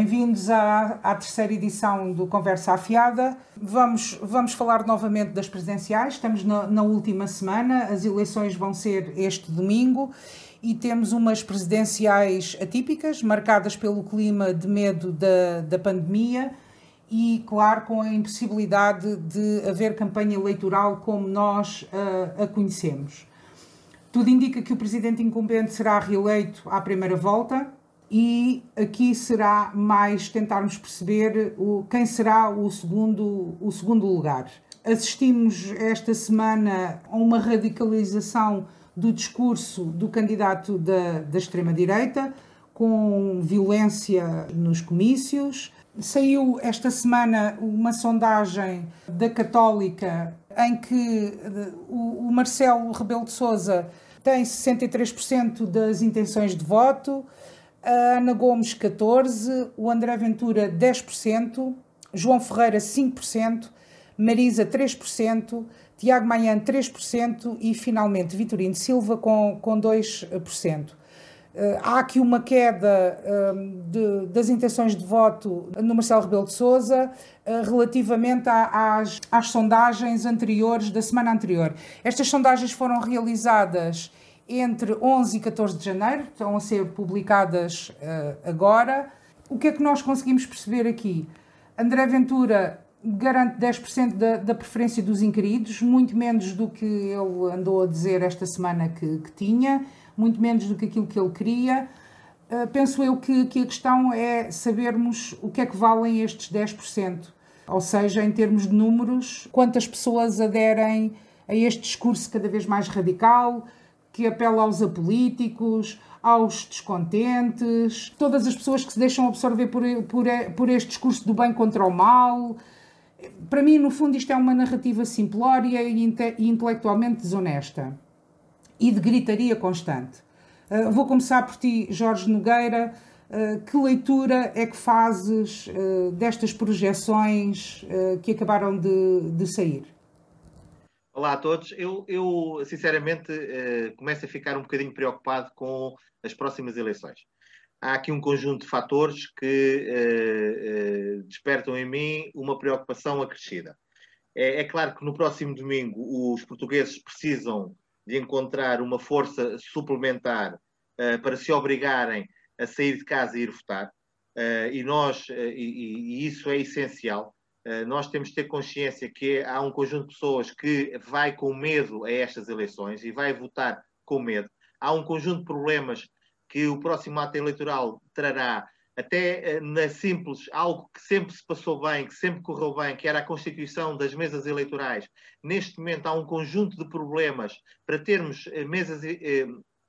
Bem-vindos à, à, terceira edição do Conversa Afiada. Vamos, vamos falar novamente das presidenciais. Estamos na, na, última semana, as eleições vão ser este domingo e temos umas presidenciais atípicas, marcadas pelo clima de medo da, da pandemia e, claro, com a impossibilidade de haver campanha eleitoral como nós uh, a conhecemos. Tudo indica que o presidente incumbente será reeleito à primeira volta e aqui será mais tentarmos perceber o, quem será o segundo, o segundo lugar. Assistimos esta semana a uma radicalização do discurso do candidato da, da extrema-direita, com violência nos comícios, Saiu esta semana uma sondagem da Católica em que eh, o Marcelo Rebelo de Sousa tem 63% das intenções de voto, a Ana Gomes 14%, o André Ventura 10%, João Ferreira 5%, Marisa 3%, Tiago Manhã 3% e finalmente Vitorino Silva com, com 2%. Uh, há aqui uma queda uh, de, das intenções de voto no Marcelo Rebelo de Sousa uh, relativamente às, às sondagens anteriores da semana anterior. Estas sondagens foram realizadas entre 11 e 14 de janeiro, estão a ser publicadas agora. O que é que nós conseguimos perceber aqui? André Ventura garante 10% da, da preferência dos inquiridos, muito menos do que ele andou a dizer esta semana que, que tinha muito menos do que aquilo que ele queria. Uh, penso eu que, que a questão é sabermos o que é que valem estes 10%, ou seja, em termos de números, quantas pessoas aderem a este discurso cada vez mais radical, que apela aos apolíticos, aos descontentes, todas as pessoas que se deixam absorver por, por, por este discurso do bem contra o mal. Para mim, no fundo, isto é uma narrativa simplória e, inte intelectualmente desonesta e de gritaria constante. Uh, vou começar por ti, Jorge Nogueira. Uh, que leitura é que fazes uh, destas projeções que acabaram de, de, sair? Olá a todos. Eu, eu sinceramente, começo a ficar um bocadinho preocupado com as próximas eleições. Há aqui um conjunto de fatores que despertam em mim uma preocupação acrescida. É, é claro que no próximo domingo os portugueses precisam de encontrar uma força suplementar uh, para se obrigarem a sair de casa e ir votar. E nós, e, e, isso é essencial, nós temos de ter consciência que há um conjunto de pessoas que vai com medo a estas eleições e vai votar com medo. Há um conjunto de problemas que o próximo ato eleitoral trará até eh, na simples, algo que sempre se passou bem, que sempre correu bem, que era a constituição das mesas eleitorais. Neste momento há um conjunto de problemas para termos eh, mesas eh,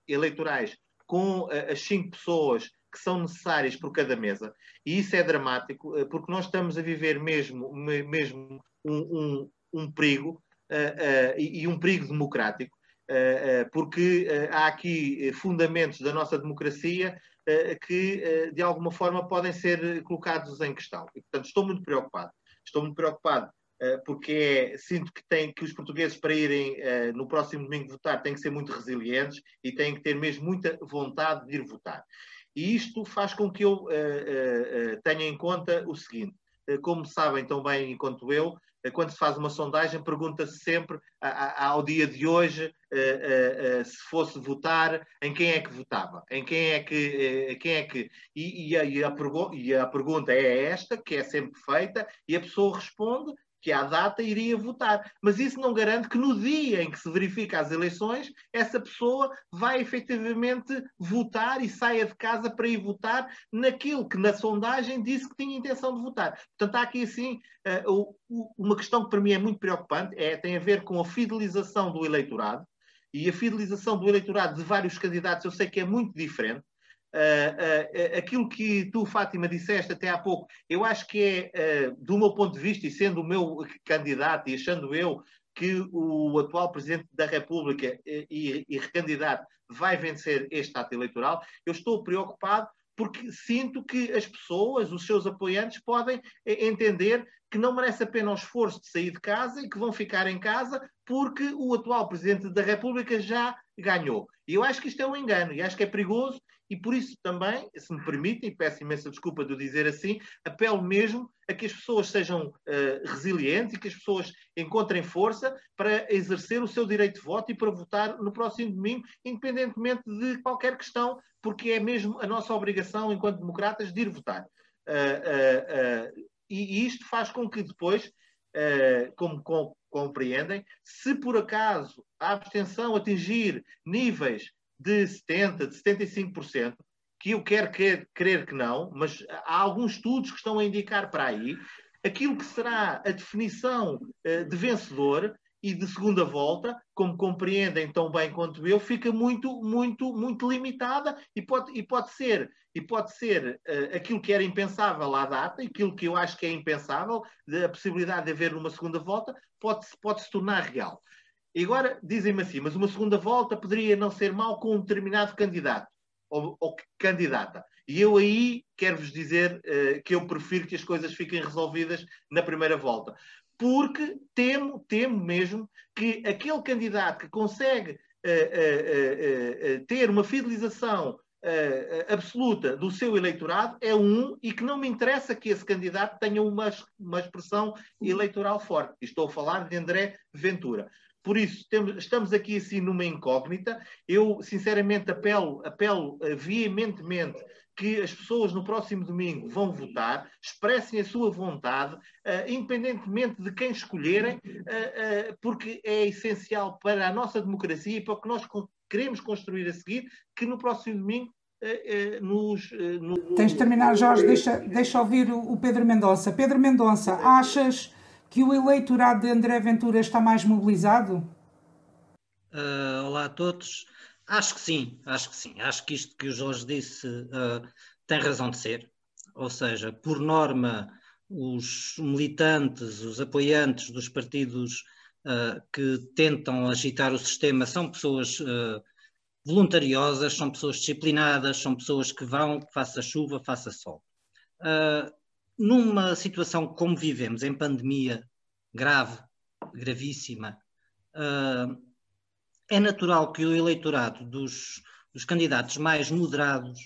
eleitorais com as cinco pessoas que são necessárias por cada mesa. E isso é dramático, porque nós estamos a viver mesmo, mesmo um, um, um perigo, uh, uh, e, um perigo democrático, uh, porque há aqui fundamentos da nossa democracia eh, que eh, de alguma forma podem ser colocados em questão. E, portanto, estou muito preocupado. Estou muito preocupado eh, porque é, sinto que, tem, que os portugueses, para irem no próximo domingo votar, têm que ser muito resilientes e têm que ter mesmo muita vontade de ir votar. E isto faz com que eu tenha em conta o seguinte: como sabem tão bem quanto eu, quando se faz uma sondagem, pergunta-se sempre ao dia de hoje se fosse votar, em quem é que votava, em quem é que, quem é que? E a pergunta é esta, que é sempre feita, e a pessoa responde que à data iria votar. Mas isso não garante que no dia em que se verifica as eleições, essa pessoa vai efetivamente votar e saia de casa para ir votar naquilo que na sondagem disse que tinha intenção de votar. Portanto, há aqui assim eh, uma questão que para mim é muito preocupante, é, tem a ver com a fidelização do eleitorado. E a fidelização do eleitorado de vários candidatos eu sei que é muito diferente. Uh, uh, aquilo que tu, Fátima, disseste até há pouco, eu acho que é, uh, do meu ponto de vista, e sendo o meu candidato, e achando eu que o atual Presidente da República e, e recandidato vai vencer este ato eleitoral, eu estou preocupado porque sinto que as pessoas, os seus apoiantes, podem entender que não merece a pena o esforço de sair de casa e que vão ficar em casa porque o atual Presidente da República já ganhou. E eu acho que isto é um engano e acho que é perigoso e por isso também, se me permitem, e peço imensa desculpa de o dizer assim, apelo mesmo a que as pessoas sejam uh, resilientes e que as pessoas encontrem força para exercer o seu direito de voto e para votar no próximo domingo, independentemente de qualquer questão, porque é mesmo a nossa obrigação, enquanto democratas, de ir votar. Uh, uh, e, isto faz com que depois, como com, compreendem, se por acaso a abstenção atingir níveis de 70%, de 75%, que eu quero crer, crer que não, mas há alguns estudos que estão a indicar para aí, aquilo que será a definição uh, de vencedor e de segunda volta, como compreendem tão bem quanto eu, fica muito, muito, muito limitada e pode, e pode ser, e pode ser uh, aquilo que era impensável à data, aquilo que eu acho que é impensável, a possibilidade de haver uma segunda volta, pode, pode se tornar real. E agora dizem-me assim, mas uma segunda volta poderia não ser mal com um determinado candidato ou, ou candidata. E eu aí quero-vos dizer uh, que eu prefiro que as coisas fiquem resolvidas na primeira volta. Porque temo, temo mesmo que aquele candidato que consegue uh, uh, ter uma fidelização absoluta do seu eleitorado é um e que não me interessa que esse candidato tenha uma, uma expressão eleitoral forte. Estou a falar de André Ventura. Por isso, temos, estamos aqui assim numa incógnita. Eu, sinceramente, apelo, apelo uh, veementemente que as pessoas no próximo domingo vão votar, expressem a sua vontade, uh, independentemente de quem escolherem, uh, porque é essencial para a nossa democracia e para o que nós queremos construir a seguir, que no próximo domingo nos, no... Tens de terminar, Jorge, deixa, deixa ouvir o Pedro Mendonça. Pedro Mendonça, achas que o eleitorado de André Ventura está mais mobilizado? Uh, olá a todos. Acho que sim, acho que sim. Acho que isto que o Jorge disse uh, tem razão de ser. Ou seja, por norma, os militantes, os apoiantes dos partidos uh, que tentam agitar o sistema são pessoas voluntariosas, são pessoas disciplinadas, são pessoas que vão, faça chuva, faça sol. Uh, numa situação como vivemos, em pandemia grave, gravíssima, uh, é natural que o eleitorado dos, dos candidatos mais moderados,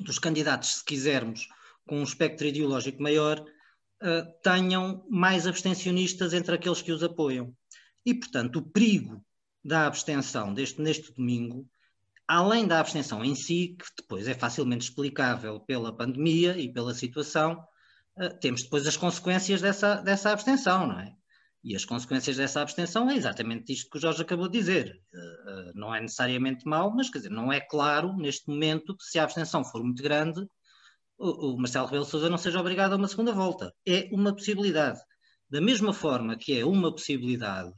dos candidatos, se quisermos, com um espectro ideológico maior, uh, tenham mais abstencionistas entre aqueles que os apoiam. E, portanto, o perigo da abstenção deste, neste domingo, além da abstenção em si, que depois é facilmente explicável pela pandemia e pela situação, temos depois as consequências dessa, dessa abstenção, não é? E as consequências dessa abstenção é exatamente isto que o Jorge acabou de dizer. Uh, não é necessariamente mau, mas quer dizer, não é claro neste momento que se a abstenção for muito grande, o Marcelo Rebelo Sousa não seja obrigado a uma segunda volta. É uma possibilidade. Da mesma forma que é uma possibilidade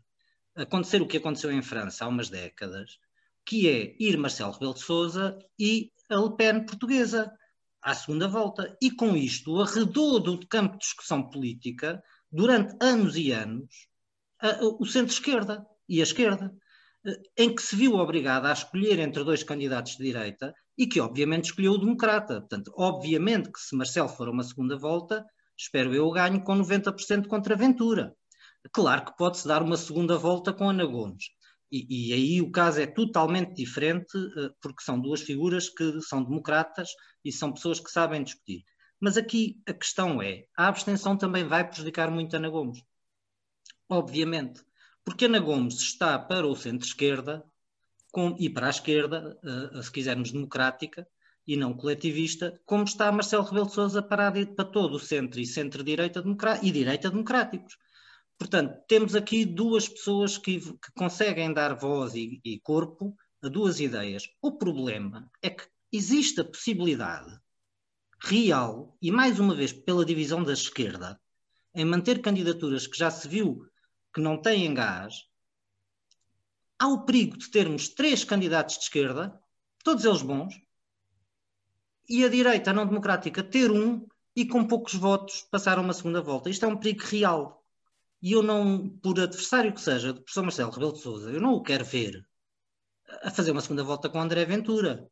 acontecer o que aconteceu em França há umas décadas, que é ir Marcelo Rebelo de Sousa e a Le Pen portuguesa à segunda volta. E com isto, arredou do campo de discussão política, durante anos e anos, a, o centro-esquerda e a esquerda, eh, em que se viu obrigada a escolher entre dois candidatos de direita e que, obviamente, escolheu o democrata. Portanto, obviamente que se Marcelo for a uma segunda volta, espero eu ganho com 90% contra Ventura. Claro que pode-se dar uma segunda volta com Ana Gomes. E, e, aí o caso é totalmente diferente, eh, porque são duas figuras que são democratas e são pessoas que sabem discutir. Mas aqui a questão é: a abstenção também vai prejudicar muito Ana Gomes. Obviamente. Porque Ana Gomes está para o centro-esquerda e para a esquerda, eh, se quisermos democrática e não coletivista, como está Marcelo Rebelo de Sousa para, para todo o centro e centro-direita e direita democráticos. Portanto, temos aqui duas pessoas que, que conseguem dar voz e, e corpo a duas ideias. O problema é que existe a possibilidade real, e mais uma vez pela divisão da esquerda, em manter candidaturas que já se viu que não têm gás, há o perigo de termos três candidatos de esquerda, todos eles bons, e a direita não democrática ter um e com poucos votos passar a uma segunda volta. Isto é um perigo real. E eu não, por adversário que seja do professor Marcelo Rebelo de Sousa, eu não o quero ver a fazer uma segunda volta com André Ventura.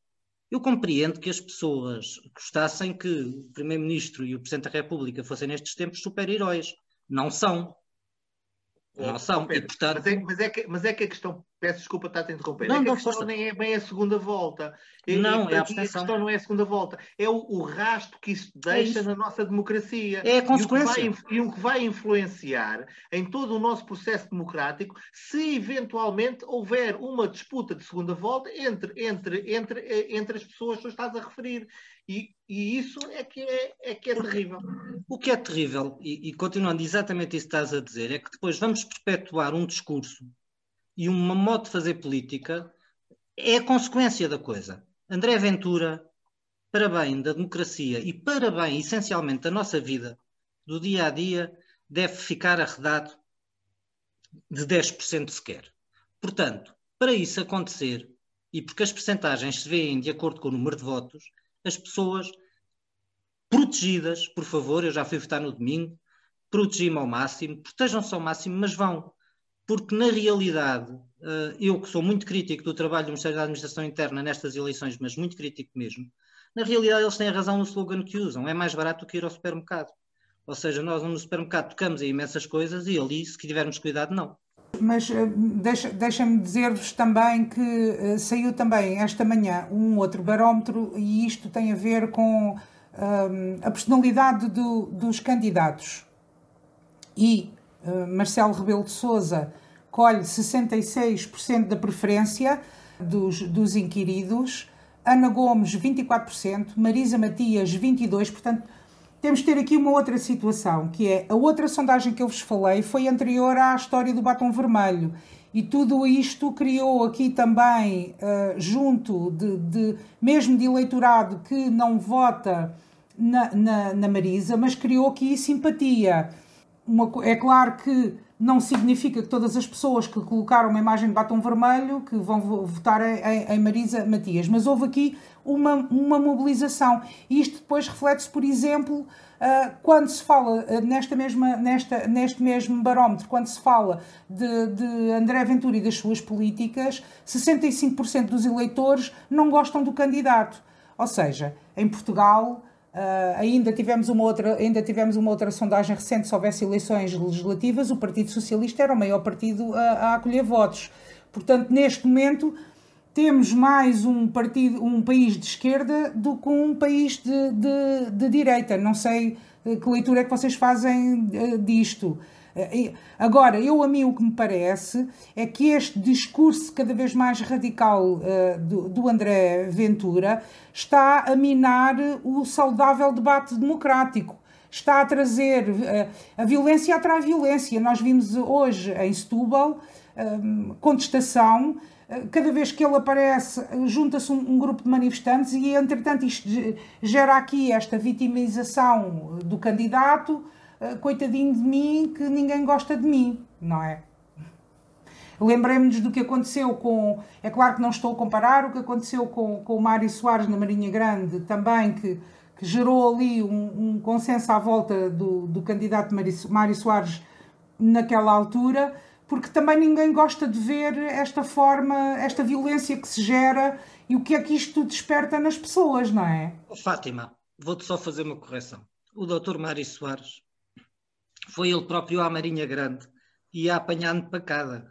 Eu compreendo que as pessoas gostassem que o Primeiro-Ministro e o Presidente da República fossem nestes tempos super-heróis. Não são. Não são. Pedro, e, portanto... mas, é, mas, é que, mas é que a questão, peço desculpa estar a interromper, não, é que não, a questão força. nem é bem a segunda volta. Não, é a A abstenção. questão não é a segunda volta, é o, o rastro que isso deixa isso. na nossa democracia. É a E o, consequência. vai, e o que vai influenciar em todo o nosso processo democrático se eventualmente houver uma disputa de segunda volta entre, entre, entre, eh, entre as pessoas que tu estás a referir. E, e isso é que é, é que é terrível. O que é terrível, e, e continuando exatamente isso que estás a dizer, é que depois vamos perpetuar um discurso e uma modo de fazer política é a consequência da coisa. André Ventura, para bem da democracia e para bem, essencialmente, da nossa vida, do dia a dia, deve ficar arredado de 10% sequer. Portanto, para isso acontecer, e porque as percentagens se veem de acordo com o número de votos, as pessoas protegidas, por favor, eu já fui votar no domingo, protegi-me ao máximo, protejam-se ao máximo, mas vão. Porque, na realidade, eh, eu que sou muito crítico do trabalho do Ministério da Administração Interna nestas eleições, mas muito crítico mesmo, na realidade eles têm a razão no slogan que usam, é mais barato do que ir ao supermercado. Ou seja, nós no supermercado tocamos em imensas coisas e ali, se tivermos cuidado, não. Mas deixa, deixa-me dizer-vos também que uh, saiu também esta manhã um outro barómetro e isto tem a ver com um, a personalidade do, dos candidatos. E uh, Marcelo Rebelo de Sousa colhe 66% da preferência dos, dos inquiridos, Ana Gomes 24%, Marisa Matias 22%, portanto temos de ter aqui uma outra situação, que é a outra sondagem que eu vos falei foi anterior à história do batom vermelho. E tudo isto criou aqui também, uh, junto de, de, mesmo de eleitorado que não vota na, na, na Marisa, mas criou aqui simpatia. Uma, é claro que não significa que todas as pessoas que colocaram uma imagem de batom vermelho que vão votar em, Marisa Matias, mas houve aqui uma, uma mobilização. E isto depois reflete-se, por exemplo, uh, quando se fala uh, nesta mesma, nesta, neste mesmo barómetro, quando se fala de, de André Ventura e das suas políticas, 65% dos eleitores não gostam do candidato. Ou seja, em Portugal Uh, ainda, tivemos uma outra, ainda tivemos uma outra sondagem recente, se houvesse eleições legislativas, o Partido Socialista era o maior partido a, a acolher votos. Portanto, neste momento, temos mais um, partido, um país de esquerda do que um país de, de, de direita. Não sei que leitura é que vocês fazem disto. Agora, eu a mim o que me parece é que este discurso cada vez mais radical uh, do, do, André Ventura está a minar o saudável debate democrático. Está a trazer uh, a violência atrai violência. Nós vimos hoje em Setúbal uh, contestação. Cada vez que ele aparece, junta-se um grupo de manifestantes e, entretanto, isto gera aqui esta vitimização do candidato, coitadinho de mim, que ninguém gosta de mim, não é? Lembremos-nos do que aconteceu com. É claro que não estou a comparar o que aconteceu com, com o Mário Soares na Marinha Grande, também, que, que gerou ali um, um consenso à volta do, do candidato Mário Soares naquela altura, porque também ninguém gosta de ver esta forma, esta violência que se gera e o que é que isto desperta nas pessoas, não é? Fátima, vou-te só fazer uma correção. O doutor Mário Soares foi ele próprio à Marinha Grande e a apanhar de pacada.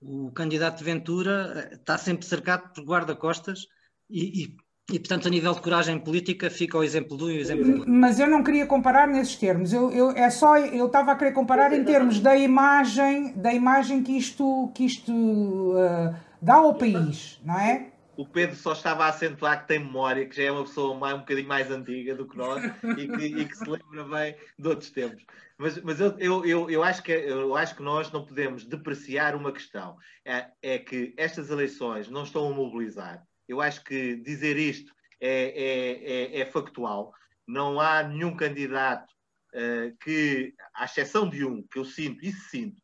O candidato de Ventura está sempre cercado por guarda-costas e, e, e, portanto, a nível de coragem política, fica o exemplo de um e o exemplo do outro. Mas eu não queria comparar nesses termos. Eu, eu, é só, eu estava a querer comparar em termos da imagem, da imagem que isto, que isto uh, dá ao país, não é? O Pedro só estava a acentuar que tem memória, que já é uma pessoa mais, um bocadinho mais antiga do que nós e que, e que se lembra bem de outros tempos. Mas, mas eu, eu, eu, eu, acho que, eu acho que nós não podemos depreciar uma questão. É, é que estas eleições não estão a mobilizar. Eu acho que dizer isto é, é, é, é factual. Não há nenhum candidato uh, que, à exceção de um, que eu sinto, isso sinto,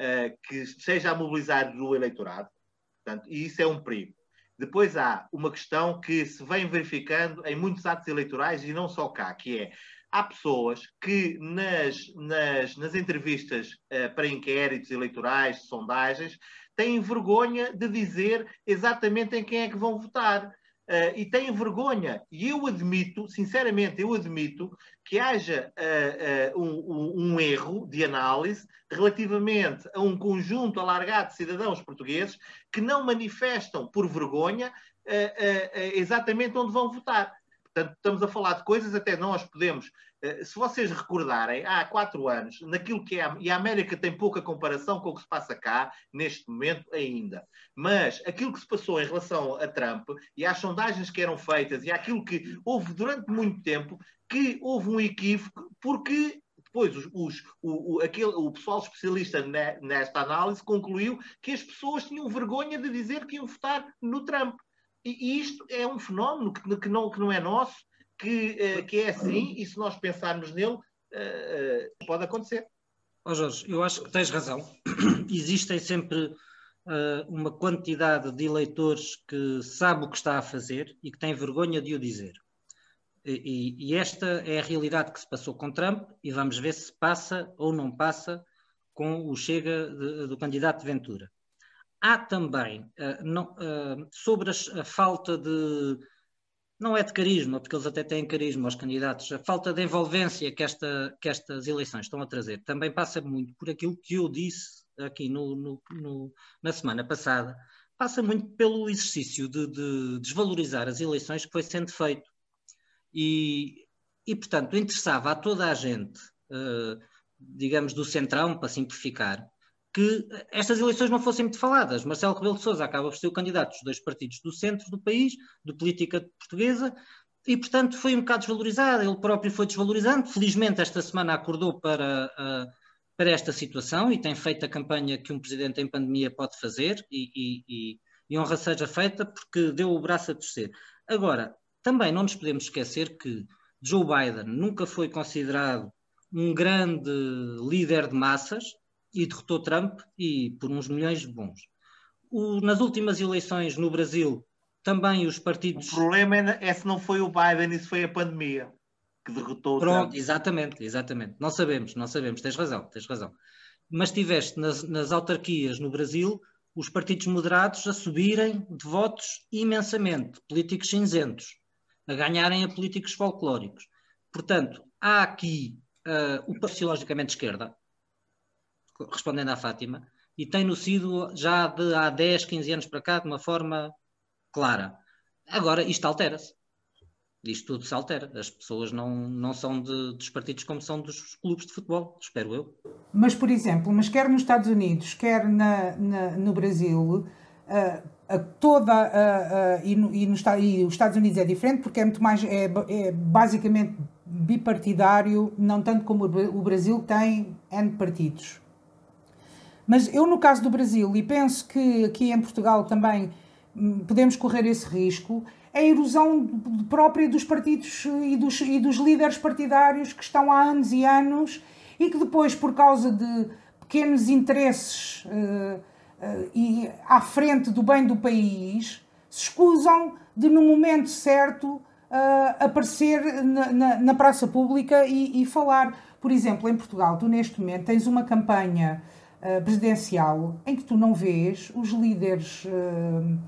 uh, que esteja a mobilizar o eleitorado. Portanto, e isso é um perigo. Depois há uma questão que se vem verificando em muitos atos eleitorais e não só cá, que é há pessoas que nas, nas, nas entrevistas uh, para inquéritos eleitorais, sondagens, têm vergonha de dizer exatamente em quem é que vão votar. Uh, e têm vergonha. E eu admito, sinceramente, eu admito que haja uh, um, um, erro de análise relativamente a um conjunto alargado de cidadãos portugueses que não manifestam por vergonha exatamente onde vão votar. Portanto, estamos a falar de coisas, até nós podemos, eh, se vocês recordarem, há quatro anos, naquilo que é, e a América tem pouca comparação com o que se passa cá, neste momento ainda, mas aquilo que se passou em relação a Trump e às sondagens que eram feitas e aquilo que houve durante muito tempo, que houve um equívoco, porque depois os, os, o, o, aquele, o pessoal especialista nesta análise concluiu que as pessoas tinham vergonha de dizer que iam votar no Trump. E, isto é um fenómeno que, que, não, que não é nosso, que, uh, que é assim, e se nós pensarmos nele, uh, pode acontecer. Oh Jorge, eu acho que tens razão. Existem sempre uh, uma quantidade de eleitores que sabe o que está a fazer e que tem vergonha de o dizer. E, e, esta é a realidade que se passou com Trump e vamos ver se passa ou não passa com o Chega de, do candidato Ventura. Há também, uh, não, uh, sobre a, a, falta de. Não é de carisma, porque eles até têm carisma, os candidatos, a falta de envolvência que, esta, que estas eleições estão a trazer também passa muito por aquilo que eu disse aqui no, no, no, na semana passada, passa muito pelo exercício de, de, desvalorizar as eleições que foi sendo feito. E, e portanto, interessava a toda a gente, uh, digamos, do centrão, para simplificar, que estas eleições não fossem muito faladas. Marcelo Rebelo de Sousa acaba por ser o candidato dos dois partidos do centro do país, de política portuguesa, e, portanto, foi um bocado desvalorizado. Ele próprio foi desvalorizando. Felizmente, esta semana acordou para, uh, para esta situação e tem feito a campanha que um presidente em pandemia pode fazer, e, e, e, e honra seja feita, porque deu o braço a torcer. Agora, também não nos podemos esquecer que Joe Biden nunca foi considerado um grande líder de massas, e derrotou Trump e por uns milhões de bons. O, nas últimas eleições no Brasil, também os partidos. O problema é, é se não foi o Biden se foi a pandemia que derrotou Pronto, Trump. exatamente, exatamente. Não sabemos, não sabemos, tens razão, tens razão. Mas tiveste nas, nas autarquias no Brasil os partidos moderados a subirem de votos imensamente, políticos cinzentos, a ganharem a políticos folclóricos. Portanto, há aqui uh, o sociologicamente esquerda, respondendo à Fátima, e tem-no sido já de há 10, 15 anos para cá de uma forma clara. Agora, isto altera-se. Isto tudo se altera. As pessoas não, não são de, dos partidos como são dos clubes de futebol, espero eu. Mas, por exemplo, mas quer nos Estados Unidos, quer na, na no Brasil, uh, a toda uh, uh, e, no, e, no, e, os Estados Unidos é diferente porque é muito mais é, é basicamente bipartidário, não tanto como o Brasil tem N partidos. Mas eu, no caso do Brasil, e penso que aqui em Portugal também hum, podemos correr esse risco, é a erosão própria dos partidos e dos, e dos líderes partidários que estão há anos e anos e que depois, por causa de pequenos interesses uh, uh, e à frente do bem do país, se escusam de, no momento certo, uh, aparecer na, na, na, praça pública e, e falar. Por exemplo, em Portugal, tu neste momento tens uma campanha uh, presidencial em que tu não vês os líderes, uh,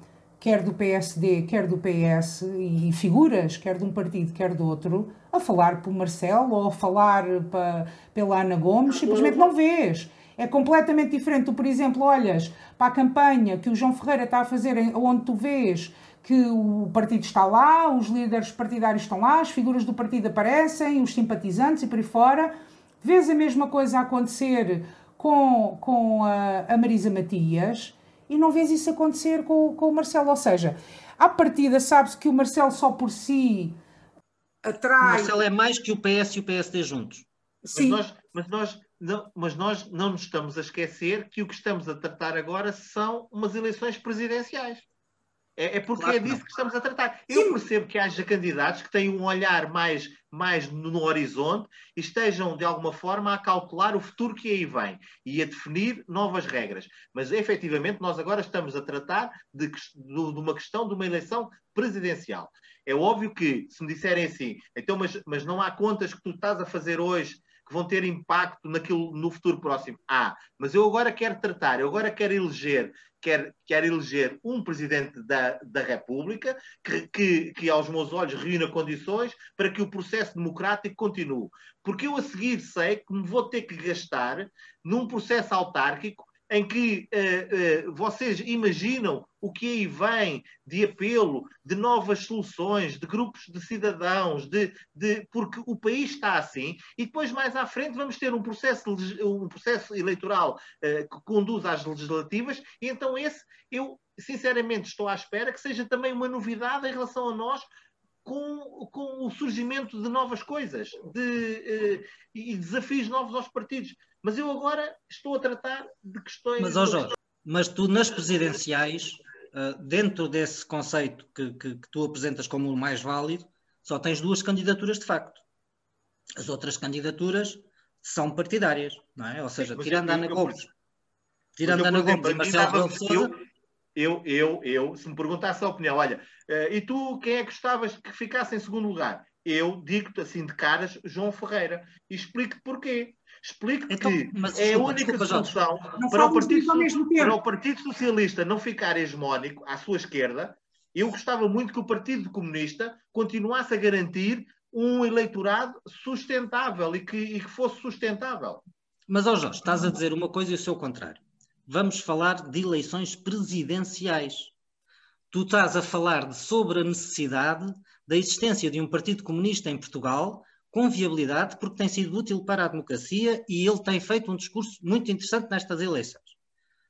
quer do PSD, quer do PS, e figuras, quer de um partido, quer do outro, a falar por Marcelo ou a falar pa, pela Ana Gomes, simplesmente não vês. É completamente diferente. Tu, por exemplo, olhas para a campanha que o João Ferreira está a fazer, onde tu vês que o partido está lá, os líderes partidários estão lá, as figuras do partido aparecem, os simpatizantes e por aí fora. Vês a mesma coisa acontecer com, com a, a Marisa Matias e não vês isso acontecer com, com o Marcelo. Ou seja, à partida sabe-se que o Marcelo só por si atrai. O Marcelo é mais que o PS e o PSD juntos. Sim. Mas nós, mas nós, não, mas nós não nos estamos a esquecer que o que estamos a tratar agora são umas eleições presidenciais. É, é porque claro é disso que, que estamos a tratar. Eu percebo que haja candidatos que têm um olhar mais, mais no, horizonte e estejam, de alguma forma, a calcular o futuro que aí vem e a definir novas regras. Mas, efetivamente, nós agora estamos a tratar de, de, de uma questão de uma eleição presidencial. É óbvio que, se me disserem assim, então, mas, mas não há contas que tu estás a fazer hoje que vão ter impacto naquilo, no futuro próximo. Ah, mas eu agora quero tratar, eu agora quero eleger, quero, quero eleger um presidente da, da República que, que, que, aos meus olhos, reúna condições para que o processo democrático continue. Porque eu a seguir sei que me vou ter que gastar num processo autárquico em que uh, uh, vocês imaginam o que aí vem de apelo, de novas soluções, de grupos de cidadãos, de, de, porque o país está assim, e depois mais à frente vamos ter um processo, um processo eleitoral uh, que conduz às legislativas, e então esse eu sinceramente estou à espera que seja também uma novidade em relação a nós, com, com, o surgimento de novas coisas de, uh, e desafios novos aos partidos. Mas eu agora estou a tratar de questões. Mas, ó Jorge, mas tu nas presidenciais, uh, dentro desse conceito que, que, que, tu apresentas como o mais válido, só tens duas candidaturas de facto. As outras candidaturas são partidárias, não é? Ou seja, Sim, tirando a Ana Gomes. Tirando Ana Gomes e Marcelo Rebelo de Sousa. Eu, eu, eu, se me perguntasse a opinião, olha, uh, e tu quem é que gostavas que ficasse em segundo lugar? Eu digo-te assim de caras, João Ferreira, e explico-te porquê. Explico então, que mas, é a única desculpa, solução para o, Partido, para o Partido Socialista não ficar hegemónico à sua esquerda. Eu gostava muito que o Partido Comunista continuasse a garantir um eleitorado sustentável e que, e que fosse sustentável. Mas, ó Jorge, estás a dizer uma coisa e o seu contrário. Vamos falar de eleições presidenciais. Tu estás a falar de, sobre a necessidade da existência de um Partido Comunista em Portugal com viabilidade, porque tem sido útil para a democracia e ele tem feito um discurso muito interessante nestas eleições.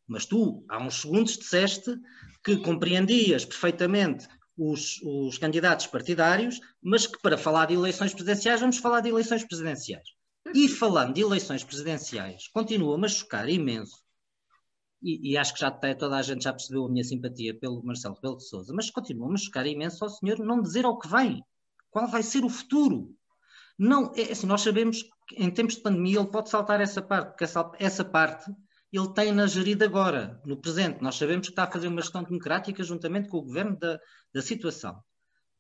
Mas tu, há uns segundos, disseste que compreendias perfeitamente os, os candidatos partidários, mas que para falar de eleições presidenciais, vamos falar de eleições presidenciais. E falando de eleições presidenciais, continua-me a chocar imenso, e, e, acho que já toda a gente já percebeu a minha simpatia pelo Marcelo Rebelo de Sousa, mas continua-me a chocar imenso ao senhor não dizer ao que vem, qual vai ser o futuro. Não, é assim, nós sabemos que em tempos de pandemia ele pode saltar essa parte, porque essa, essa parte ele tem na gerida agora, no presente. Nós sabemos que está a fazer uma gestão democrática juntamente com o governo da, da situação.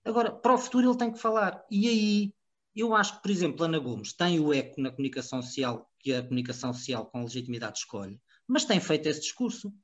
Agora, para o futuro ele tem que falar. E aí, eu acho que, por exemplo, Ana Gomes tem o eco na comunicação social, que a comunicação social com legitimidade escolhe, mas tem feito esse discurso.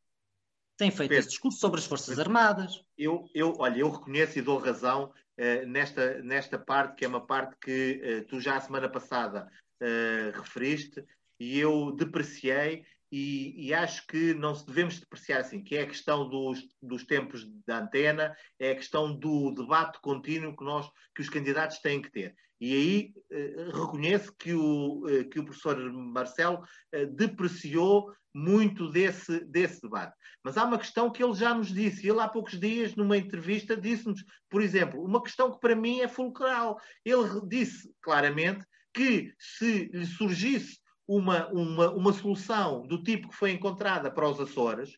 Tem feito Pedro, esse discurso sobre as Forças Pedro, Armadas. Eu, eu, olha, eu reconheço e dou razão uh, nesta, nesta parte, que é uma parte que uh, tu já a semana passada uh, referiste e eu depreciei e, e, acho que não se devemos depreciar assim, que é a questão dos, dos tempos da antena, é a questão do debate contínuo que, nós, que os candidatos têm que ter. E aí eh, reconheço que o, eh, que o professor Marcelo eh, depreciou muito desse, desse debate. Mas há uma questão que ele já nos disse, ele há poucos dias, numa entrevista, disse-nos, por exemplo, uma questão que para mim é fulcral. Ele disse claramente que se lhe surgisse uma, uma, uma solução do tipo que foi encontrada para os Açores,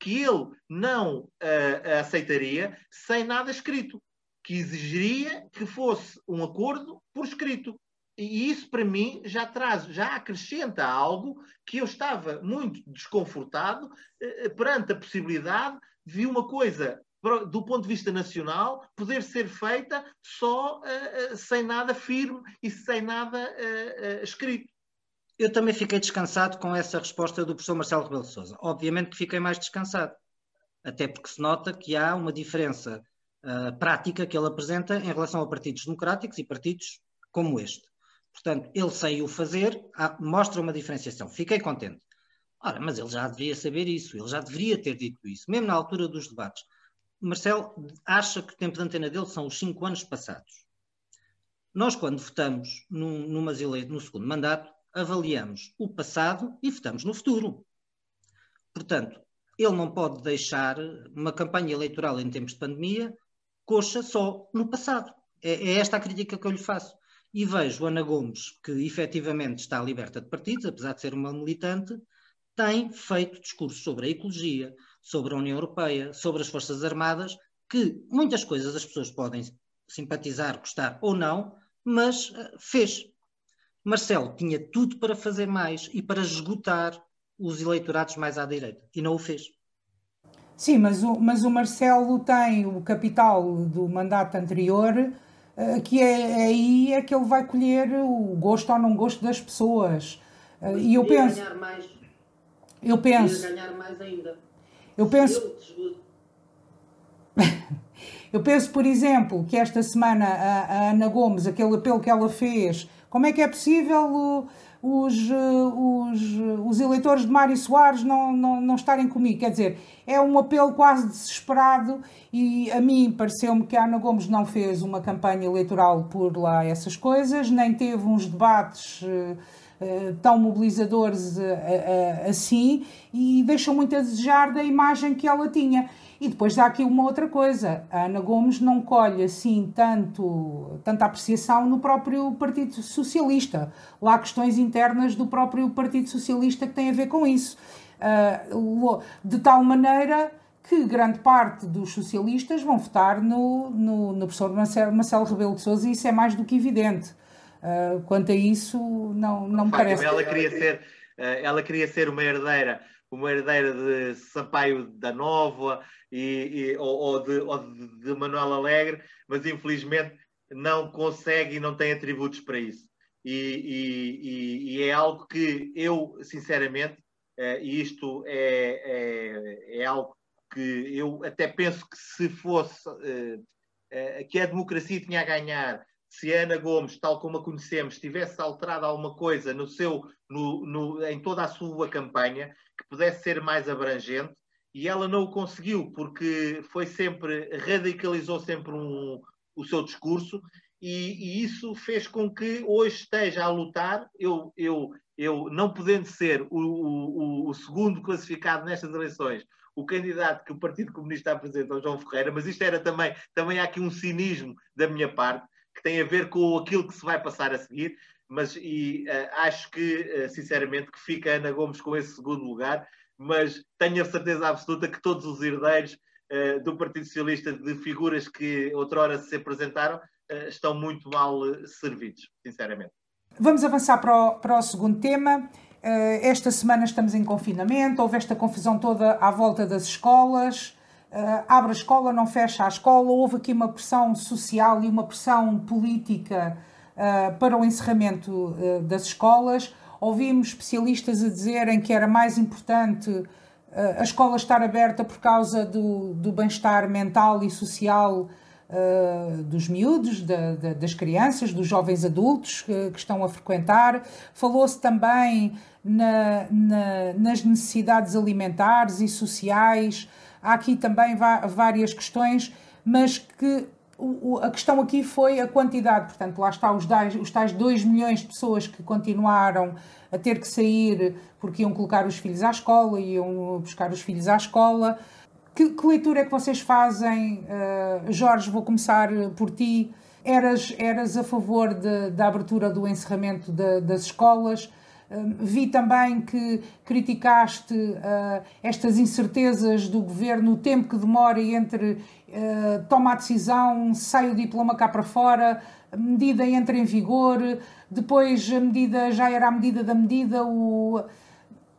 que ele não uh, aceitaria sem nada escrito que exigiria que fosse um acordo por escrito. E isso, para mim, já traz, já acrescenta algo que eu estava muito desconfortado eh, perante a possibilidade de uma coisa, do ponto de vista nacional, poder ser feita só uh, uh, sem nada firme e sem nada uh, escrito. Eu também fiquei descansado com essa resposta do professor Marcelo Rebelo Sousa. Obviamente que fiquei mais descansado, até porque se nota que há uma diferença uh, prática que ele apresenta em relação a partidos democráticos e partidos como este. Portanto, ele saiu fazer, mostra uma diferenciação. Fiquei contente. Ora, mas ele já devia saber isso, ele já deveria ter dito isso, mesmo na altura dos debates. Marcelo acha que o tempo de antena dele são os cinco anos passados. Nós, quando votamos num, no segundo mandato, avaliamos o passado e votamos no futuro. Portanto, ele não pode deixar uma campanha eleitoral em tempos de pandemia coxa só no passado. É, é, esta a crítica que eu lhe faço. E vejo Ana Gomes, que efetivamente está liberta de partidos, apesar de ser uma militante, tem feito discursos sobre a ecologia, sobre a União Europeia, sobre as Forças Armadas, que muitas coisas as pessoas podem simpatizar, gostar ou não, mas uh, fez. Marcelo tinha tudo para fazer mais e para esgotar os eleitorados mais à direita, e não o fez. Sim, mas o, mas o Marcelo tem o capital do mandato anterior uh, que é, é, aí é que ele vai colher o gosto ou não gosto das pessoas. Uh, e eu penso. Ganhar mais. Eu penso. ganhar mais ainda. Eu penso. Eu penso, por exemplo, que esta semana a, a, Ana Gomes, aquele apelo que ela fez, como é que é possível os, os, os eleitores de Mário Soares não, não, não estarem comigo? Quer dizer, é um apelo quase desesperado e a mim pareceu-me que a Ana Gomes não fez uma campanha eleitoral por lá essas coisas, nem teve uns debates. Uh, tão mobilizadores uh, uh, assim e deixou muito a desejar da imagem que ela tinha. E depois há aqui uma outra coisa: a Ana Gomes não colhe assim tanto, tanta apreciação no próprio Partido Socialista. Lá há questões internas do próprio Partido Socialista que têm a ver com isso. Uh, de tal maneira que grande parte dos socialistas vão votar no, no, no professor Marcelo, Rebelo de Sousa e isso é mais do que evidente. Uh, quanto a isso, não, não me parece. Ela queria, ser, uh, ela queria ser uma herdeira uma herdeira de Sampaio da Nova e, e ou, ou, de, ou de Manuel Alegre, mas infelizmente não consegue e não tem atributos para isso. E, e, e é algo que eu, sinceramente, eh, e isto é, é, é, algo que eu até penso que se fosse eh, eh, que a democracia tinha a ganhar se a Ana Gomes, tal como a conhecemos, tivesse alterado alguma coisa no seu, no, no, em toda a sua campanha, pudesse ser mais abrangente, e ela não o conseguiu, porque foi sempre, radicalizou sempre um, o seu discurso, e, e, isso fez com que hoje esteja a lutar. Eu, eu, eu não podendo ser o, o, o segundo classificado nestas eleições, o candidato que o Partido Comunista apresenta, João Ferreira, mas isto era também, também há aqui um cinismo da minha parte, que tem a ver com aquilo que se vai passar a seguir, mas e, uh, acho que, uh, sinceramente, que fica Ana Gomes com esse segundo lugar, mas tenho a certeza absoluta que todos os herdeiros uh, do Partido Socialista, de figuras que outrora se apresentaram, estão muito mal servidos, sinceramente. Vamos avançar para o, para o segundo tema. Esta semana estamos em confinamento, houve esta confusão toda à volta das escolas. Abre a escola, não fecha a escola. Houve aqui uma pressão social e uma pressão política para o encerramento uh, das escolas. Ouvimos especialistas a dizerem que era mais importante a escola estar aberta por causa do, do bem-estar mental e social dos miúdos, da, da, das crianças, dos jovens adultos que, que estão a frequentar. Falou-se também na, na, nas necessidades alimentares e sociais há aqui também várias questões, mas que a questão aqui foi a quantidade, portanto, lá está os tais, os tais 2 milhões de pessoas que continuaram a ter que sair porque iam colocar os filhos à escola, iam buscar os filhos à escola. Que, que leitura é que vocês fazem? Uh, Jorge, vou começar por ti. Eras, eras a favor da abertura do encerramento de, das escolas? Vi também que criticaste uh, estas incertezas do governo, o tempo que demora entre uh, toma a decisão, sai o diploma cá para fora, a medida entra em vigor, depois a medida já era a medida da medida, o...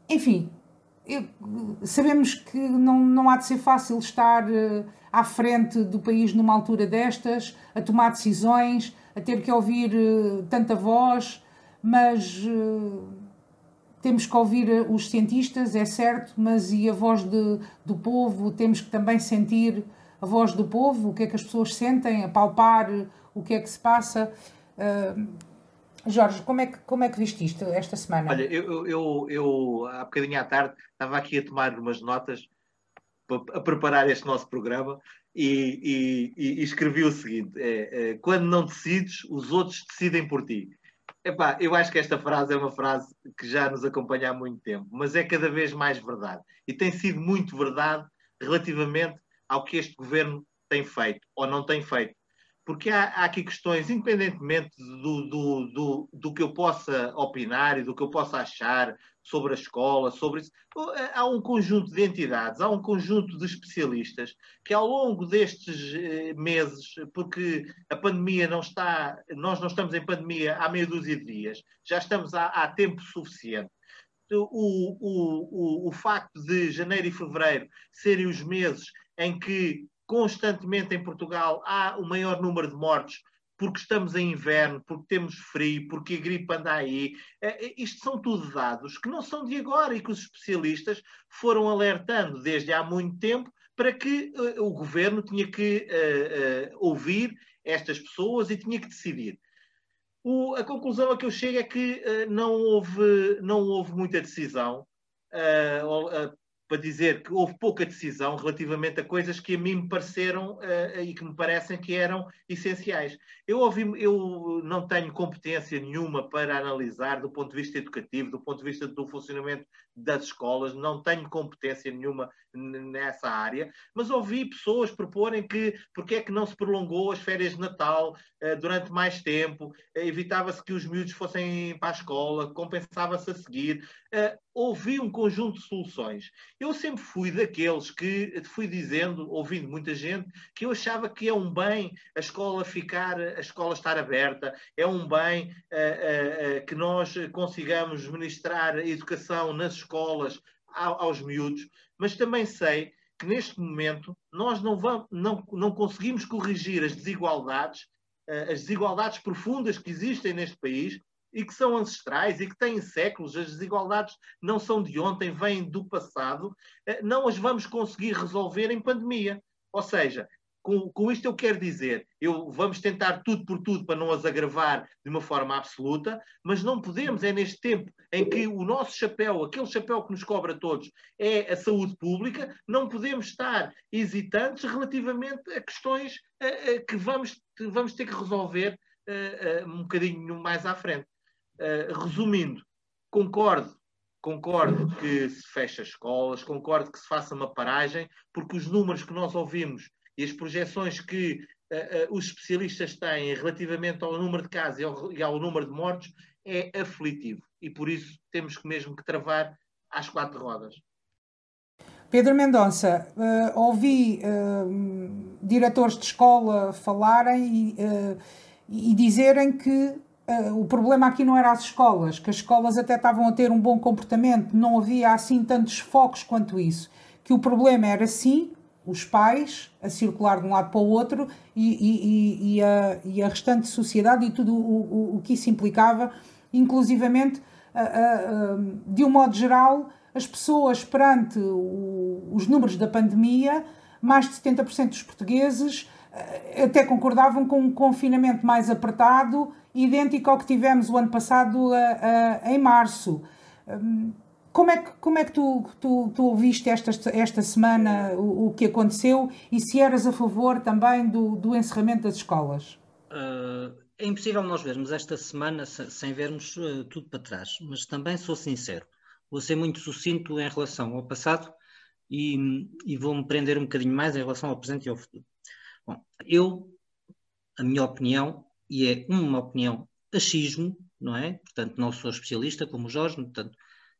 enfim, eu, sabemos que não, não há de ser fácil estar uh, à frente do país numa altura destas, a tomar decisões, a ter que ouvir tanta voz, mas temos que ouvir eh, os cientistas, é certo, mas e a voz de, do povo? Temos que também sentir a voz do povo, o que é que as pessoas sentem, apalpar o que é que se passa. Uh, Jorge, como é, que, como é que viste isto esta semana? Olha, eu, eu, eu há bocadinho à tarde estava aqui a tomar umas notas a preparar este nosso programa e, e, e escrevi o seguinte: é, é, quando não decides, os outros decidem por ti. Epá, eu acho que esta frase é uma frase que já nos acompanha há muito tempo, mas é cada vez mais verdade. E tem sido muito verdade relativamente ao que este governo tem feito ou não tem feito porque há, há, aqui questões, independentemente do, do, do, do, que eu possa opinar e do que eu possa achar sobre a escola, sobre isso, há um conjunto de entidades, há um conjunto de especialistas que ao longo destes eh, meses, porque a pandemia não está, nós não estamos em pandemia há meia dúzia de dias, já estamos há, há tempo suficiente. O, o, o, o facto de janeiro e fevereiro serem os meses em que constantemente em Portugal há o maior número de mortes porque estamos em inverno, porque temos frio, porque a gripe anda aí. Isto são tudo dados que não são de agora e que os especialistas foram alertando desde há muito tempo para que o governo tinha que ouvir estas pessoas e tinha que decidir. O, a conclusão a que eu chego é que uh, não, houve, não houve muita decisão. Para dizer que houve pouca decisão relativamente a coisas que a mim me pareceram uh, e que me parecem que eram essenciais. Eu, ouvi, eu não tenho competência nenhuma para analisar do ponto de vista educativo, do ponto de vista do funcionamento das escolas, não tenho competência nenhuma nessa área, mas ouvi pessoas proporem que porque é que não se prolongou as férias de Natal uh, durante mais tempo, uh, evitava-se que os miúdos fossem para a escola, compensava-se a seguir. Uh, ouvi um conjunto de soluções. Eu sempre fui daqueles que fui dizendo, ouvindo muita gente, que eu achava que é um bem a escola ficar, a escola estar aberta, é um bem que nós consigamos ministrar educação nas escolas aos miúdos, mas também sei que neste momento nós não, vamos, não, não conseguimos corrigir as desigualdades, uh, as desigualdades profundas que existem neste país e que são ancestrais e que têm séculos, as desigualdades não são de ontem, vêm do passado, uh, não as vamos conseguir resolver em pandemia. Ou seja, com, com, isto eu quero dizer, eu, vamos tentar tudo por tudo para não as agravar de uma forma absoluta, mas não podemos, é neste tempo em que o nosso chapéu, aquele chapéu que nos cobra a todos, é a saúde pública, não podemos estar hesitantes relativamente a questões que vamos, vamos ter que resolver um bocadinho mais à frente. resumindo, concordo concordo que se feche as escolas, concordo que se faça uma paragem, porque os números que nós ouvimos e as projeções que uh, uh, os especialistas têm relativamente ao número de casos e ao, e ao, número de mortos é aflitivo. E por isso temos que mesmo que travar às quatro rodas. Pedro Mendonça, uh, ouvi diretores de escola falarem e, e dizerem que o problema aqui não era as escolas, que as escolas até estavam a ter um bom comportamento, não havia assim tantos focos quanto isso. Que o problema era sim os pais a circular de um lado para o outro e, e, e, a, e a, restante sociedade e tudo o, o, o que isso implicava, inclusivamente, a, de um modo geral, as pessoas perante o, os números da pandemia, mais de 70% dos portugueses eh, até concordavam com um confinamento mais apertado, idêntico ao que tivemos o ano passado em março. Como é que, como é que tu, tu, tu ouviste esta, esta semana o, o, que aconteceu e se eras a favor também do, do encerramento das escolas? Uh, é impossível nós vermos esta semana sem vermos uh, tudo para trás, mas também sou sincero, vou ser muito sucinto em relação ao passado e, e vou-me prender um bocadinho mais em relação ao presente e ao futuro. Bom, eu, a minha opinião, e é uma opinião achismo, não é? Portanto, não sou especialista como o Jorge, portanto,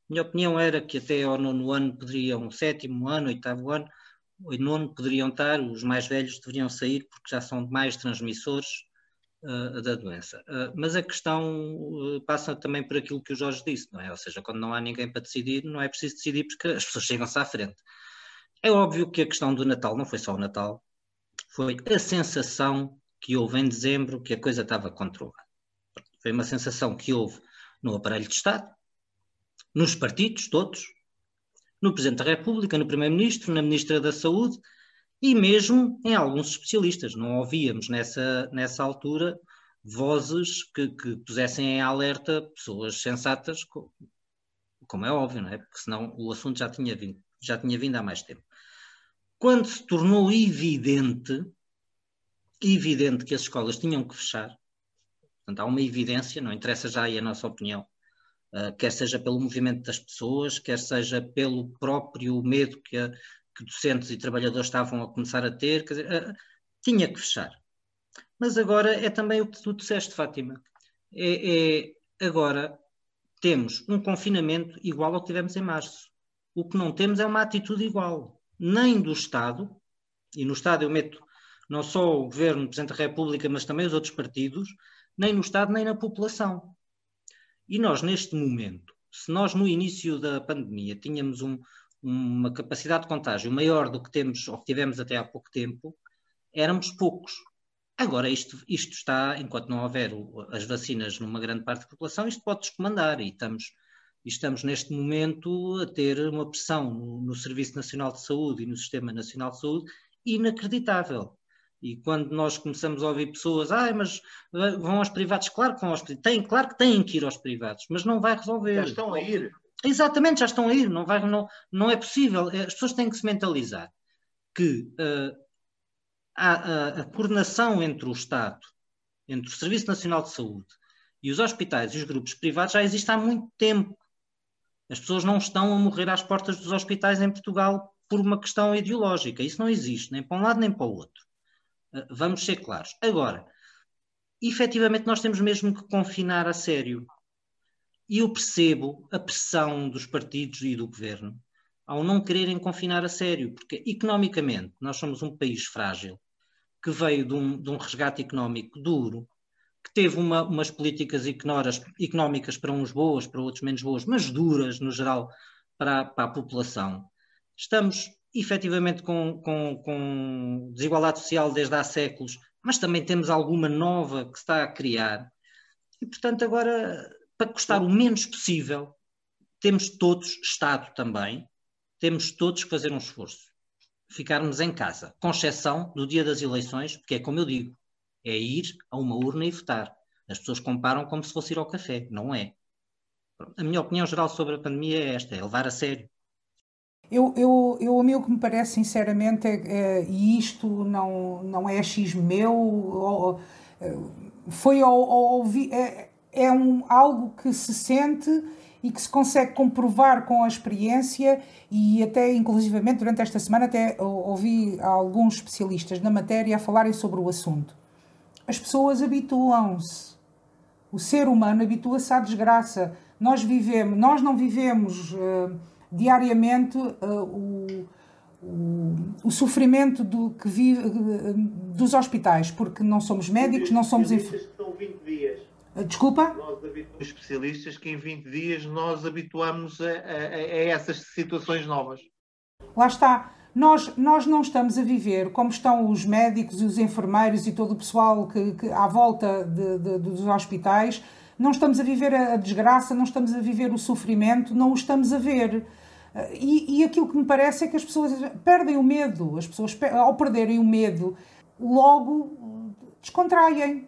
minha opinião era que até ao nono ano poderiam, sétimo ano, oitavo ano, o nono poderiam estar, os mais velhos deveriam sair porque já são mais transmissores uh, da doença. Uh, mas a questão uh, passa também por aquilo que o Jorge disse, não é? Ou seja, quando não há ninguém para decidir, não é preciso decidir porque as pessoas chegam-se à frente. É óbvio que a questão do Natal não foi só o Natal, foi a sensação que houve em dezembro que a coisa estava controlada. Foi uma sensação que houve no aparelho de Estado, nos partidos todos, no Presidente da República, no Primeiro-Ministro, na Ministra da Saúde e mesmo em alguns especialistas. Não ouvíamos nessa, nessa altura vozes que, que pusessem em alerta pessoas sensatas, como é óbvio, não é? Porque senão o assunto já tinha vindo, já tinha vindo há mais tempo. Quando se tornou evidente, evidente que as escolas tinham que fechar, portanto há uma evidência, não interessa já aí a nossa opinião, uh, quer seja pelo movimento das pessoas, quer seja pelo próprio medo que, a, que docentes e trabalhadores estavam a começar a ter, quer dizer, uh, tinha que fechar. Mas agora é também o que tu disseste, Fátima. É, é, agora temos um confinamento igual ao que tivemos em março. O que não temos é uma atitude igual, nem do Estado, e no Estado eu meto não só o Governo, o Presidente da República, mas também os outros partidos, nem no Estado nem na população. E nós, neste momento, se nós no início da pandemia tínhamos um, uma capacidade de contágio maior do que temos ou que tivemos até há pouco tempo, éramos poucos. Agora, isto, isto está, enquanto não houver as vacinas numa grande parte da população, isto pode descomandar e estamos, estamos neste momento a ter uma pressão no, no Serviço Nacional de Saúde e no Sistema Nacional de Saúde inacreditável. E quando nós começamos a ouvir pessoas, ah, mas eh, vão aos privados, claro que vão aos privados, têm, claro que têm que ir aos privados, mas não vai resolver. Já estão a ir. Exatamente, já estão a ir, não, vai, não, não é possível. As pessoas têm que se mentalizar que uh, a, a, a, coordenação entre o Estado, entre o Serviço Nacional de Saúde e os hospitais e os grupos privados já existe há muito tempo. As pessoas não estão a morrer às portas dos hospitais em Portugal por uma questão ideológica. Isso não existe, nem para um lado nem para o outro. Uh, vamos ser claros. Agora, efetivamente, nós temos mesmo que confinar a sério. E eu percebo a pressão dos partidos e do governo ao não quererem confinar a sério, porque economicamente nós somos um país frágil, que veio de um, de um resgate económico duro, que teve uma, umas políticas económicas para uns boas, para outros menos boas, mas duras no geral para, para a população. Estamos efetivamente com, com, com desigualdade social desde há séculos, mas também temos alguma nova que se está a criar. E, portanto, agora para custar o menos possível, temos todos, Estado também, temos todos que fazer um esforço. Ficarmos em casa, com exceção do dia das eleições, porque é como eu digo, é ir a uma urna e votar. As pessoas comparam como se fosse ir ao café, não é. A minha opinião geral sobre a pandemia é esta, é levar a sério. Eu, eu, eu, o que me parece sinceramente é, é e isto não, não é achismo meu, ou, foi ao, ao, é, é um, algo que se sente e que se consegue comprovar com a experiência e até inclusivamente durante esta semana até ouvi alguns especialistas na matéria a falarem sobre o assunto. As pessoas habituam-se. O ser humano habitua-se à desgraça. Nós vivemos, nós não vivemos uh, diariamente uh, o, o, o, sofrimento do, que vive, uh, dos hospitais, porque não somos médicos, não somos 20 dias Desculpa? Nós habituamos especialistas que em 20 dias nós habituamos a, a, a, essas situações novas. Lá está. Nós, nós não estamos a viver como estão os médicos e os enfermeiros e todo o pessoal que, que à volta de, de, dos hospitais. Não estamos a viver a desgraça, não estamos a viver o sofrimento, não o estamos a ver. E, e aquilo que me parece é que as pessoas perdem o medo. As pessoas, ao perderem o medo, logo descontraem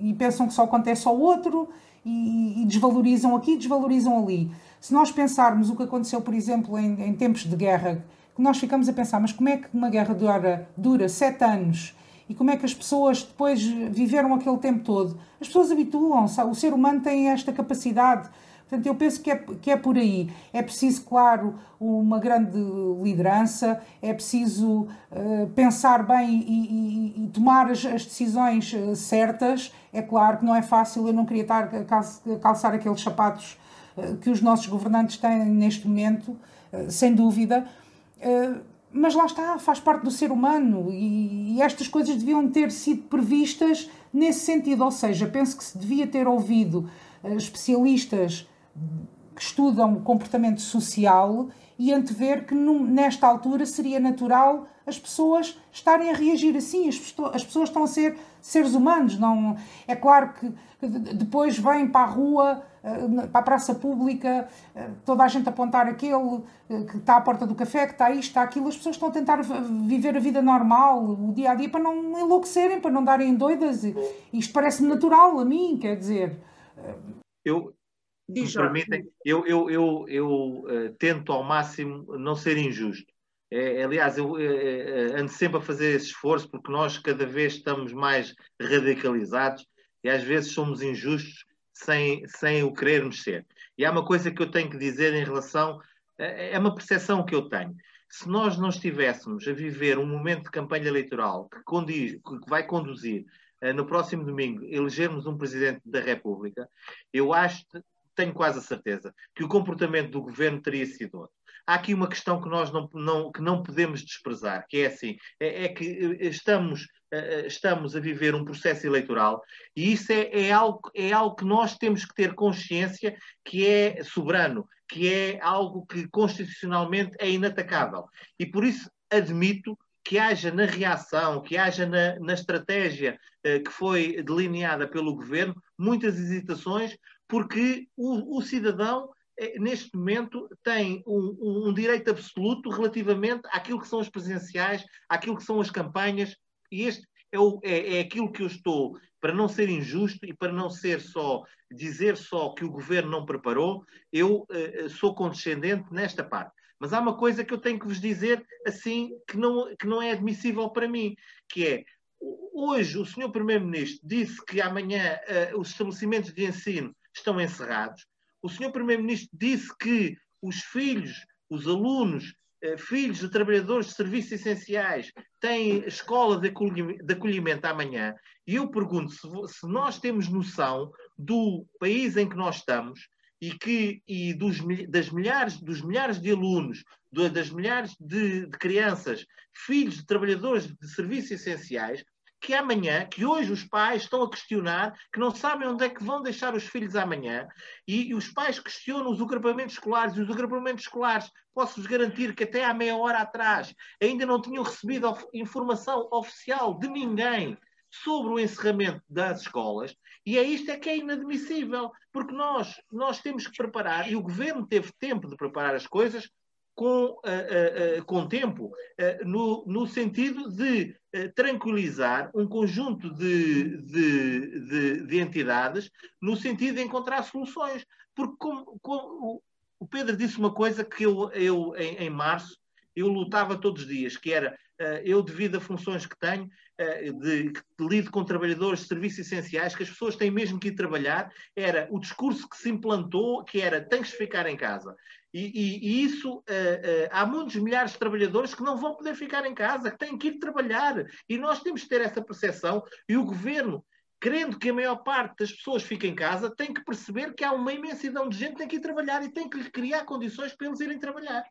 e pensam que só acontece ao outro e, e, desvalorizam aqui, desvalorizam ali. Se nós pensarmos o que aconteceu, por exemplo, em, em, tempos de guerra, que nós ficamos a pensar, mas como é que uma guerra dura, dura sete anos e como é que as pessoas depois viveram aquele tempo todo? As pessoas habituam-se, o ser humano tem esta capacidade Portanto, eu penso que é, que é por aí. É preciso, claro, uma grande liderança, é preciso uh, pensar bem e, e, e tomar as, as, decisões uh, certas. É claro que não é fácil, eu não queria estar a calçar aqueles sapatos uh, que os nossos governantes têm neste momento, sem dúvida. Mas lá está, faz parte do ser humano e, e estas coisas deviam ter sido previstas nesse sentido. Ou seja, penso que se devia ter ouvido especialistas que estudam o comportamento social e antever que num, nesta altura seria natural as pessoas estarem a reagir assim. As, as pessoas estão a ser seres humanos. Não, é claro que, depois vêm para a rua, eh, para a praça pública, eh, toda a gente apontar aquele eh, que está à porta do café, que está isto, está aquilo. As pessoas estão a tentar viver a vida normal, o dia a dia, para não enlouquecerem, para não darem doidas. Isto parece-me natural a mim, quer dizer. Eu, me permitem, eu, eu, eu, eu tento ao máximo não ser injusto. É, aliás, eu uh, ando sempre a fazer esse esforço porque nós cada vez estamos mais radicalizados e às vezes somos injustos sem, sem o querermos ser. E há uma coisa que eu tenho que dizer em relação, uh, é uma percepção que eu tenho. Se nós não estivéssemos a viver um momento de campanha eleitoral que, condiz, que vai conduzir no próximo domingo elegermos um Presidente da República, eu acho tenho quase a certeza que o comportamento do governo teria sido outro. Há aqui uma questão que nós não, não, que não podemos desprezar, que é assim, é, é que eh, estamos, eh, eh, estamos a viver um processo eleitoral e isso é, é, algo, é algo que nós temos que ter consciência que é soberano, que é algo que constitucionalmente é inatacável. E por isso admito que haja na reação, que haja na, na estratégia uh, que foi delineada pelo governo, muitas hesitações, porque o, o cidadão eh, neste momento tem um, um, direito absoluto relativamente àquilo que são os presenciais, àquilo que são as campanhas, e este é, o, é, é aquilo que eu estou, para não ser injusto e para não ser só dizer só que o governo não preparou, eu uh, sou condescendente nesta parte. Mas há uma coisa que eu tenho que vos dizer assim que não, que não é admissível para mim, que é hoje o senhor Primeiro-Ministro disse que amanhã uh, os estabelecimentos de ensino estão encerrados. O senhor Primeiro-Ministro disse que os filhos, os alunos, filhos de trabalhadores de serviços essenciais têm escola de acolhimento, de acolhimento amanhã. E eu pergunto se, se nós temos noção do país em que nós estamos, e que e dos, das milhares, dos milhares de alunos, das milhares de, de, crianças, filhos de trabalhadores de serviços essenciais, que amanhã, que hoje os pais estão a questionar, que não sabem onde é que vão deixar os filhos amanhã, e, e os pais questionam os agrupamentos escolares, e os agrupamentos escolares, posso-vos garantir que até há meia hora atrás ainda não tinham recebido informação oficial de ninguém sobre o encerramento das escolas, e é isto é que é inadmissível, porque nós, nós temos que preparar, e o governo teve tempo de preparar as coisas com, uh, uh, com tempo, no, no sentido de tranquilizar um conjunto de, de, de, de, entidades, no sentido de encontrar soluções. Porque como, como o Pedro disse uma coisa que eu, eu em, em março, eu lutava todos os dias, que era eu, devido a funções que tenho, de, de lido com trabalhadores de serviços essenciais, que as pessoas têm mesmo que ir trabalhar, era o discurso que se implantou, que era tens que ficar em casa. E, e, e isso, uh, uh, há muitos milhares de trabalhadores que não vão poder ficar em casa, que têm que ir trabalhar. E nós temos que ter essa percepção. E o governo, querendo que a maior parte das pessoas fique em casa, tem que perceber que há uma imensidão de gente que tem que ir trabalhar e tem que lhe criar condições para eles irem trabalhar.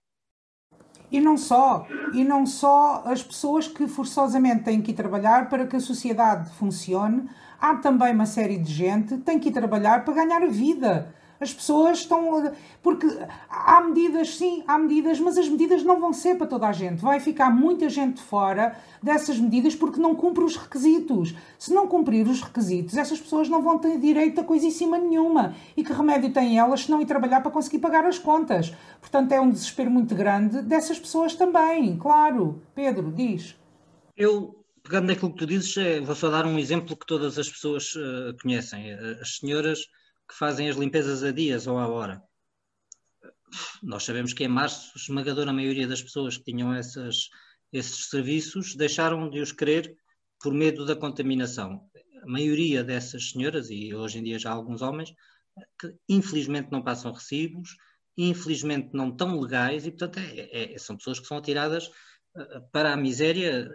E não só, e não só as pessoas que forçosamente têm que ir trabalhar para que a sociedade funcione, há também uma série de gente que tem que ir trabalhar para ganhar a vida. As pessoas estão. Porque há medidas, sim, há medidas, mas as medidas não vão ser para toda a gente. Vai ficar muita gente fora dessas medidas porque não cumpre os requisitos. Se não cumprir os requisitos, essas pessoas não vão ter direito a coisíssima nenhuma. E que remédio têm elas se não ir trabalhar para conseguir pagar as contas? Portanto, é um desespero muito grande dessas pessoas também, claro. Pedro, diz. Eu pegando naquilo que tu dizes, é, vou só dar um exemplo que todas as pessoas uh, conhecem. As senhoras que fazem as limpezas a dias ou à hora. Nós sabemos que em março, a esmagadora maioria das pessoas que tinham essas, esses serviços deixaram de os querer por medo da contaminação. A maioria dessas senhoras, e hoje em dia já alguns homens, que infelizmente não passam recibos, infelizmente não tão legais, e portanto é, é, são pessoas que são atiradas eh, para a miséria.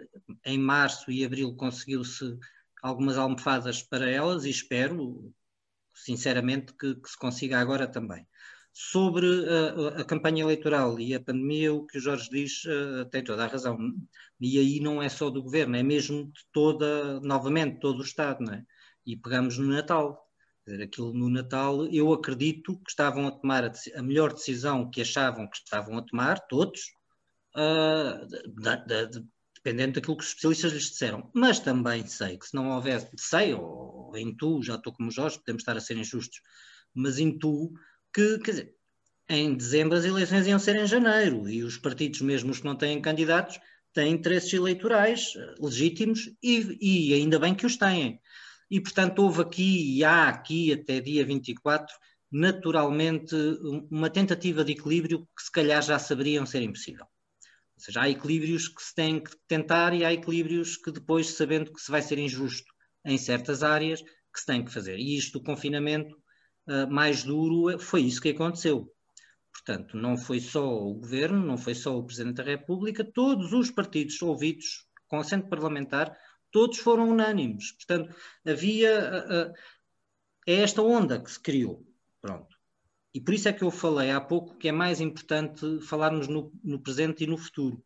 Em março e abril conseguiu-se algumas almofadas para elas e espero, sinceramente, que, que se consiga agora também. Sobre a, a, campanha eleitoral e a pandemia, o que o Jorge diz uh, tem toda a razão. E aí não é só do governo, é mesmo de toda, novamente, todo o Estado, não é? E pegamos no Natal. Aquilo no Natal, eu acredito que estavam a tomar a, a melhor decisão que achavam que estavam a tomar, todos, uh, da, da, dependendo daquilo que os especialistas lhes disseram. Mas também sei que se não houver, sei, ou em tu, já estou como Jorge, podemos estar a ser injustos, mas em tu, que, quer dizer, em dezembro as eleições iam ser em janeiro e os partidos, mesmo os que não têm candidatos, têm interesses eleitorais eh, legítimos e, e ainda bem que os têm. E, portanto, houve aqui e há aqui até dia 24, naturalmente, uma tentativa de equilíbrio que se calhar já saberiam ser impossível. Ou seja, há equilíbrios que se têm que tentar e há equilíbrios que depois, sabendo que se vai ser injusto em certas áreas, que se tem que fazer. E isto do confinamento uh, mais duro foi isso que aconteceu. Portanto, não foi só o governo, não foi só o Presidente da República, todos os partidos ouvidos com assento parlamentar, todos foram unânimes. Portanto, havia uh, uh, esta onda que se criou. Pronto. E por isso é que eu falei há pouco que é mais importante falarmos no, no presente e no futuro.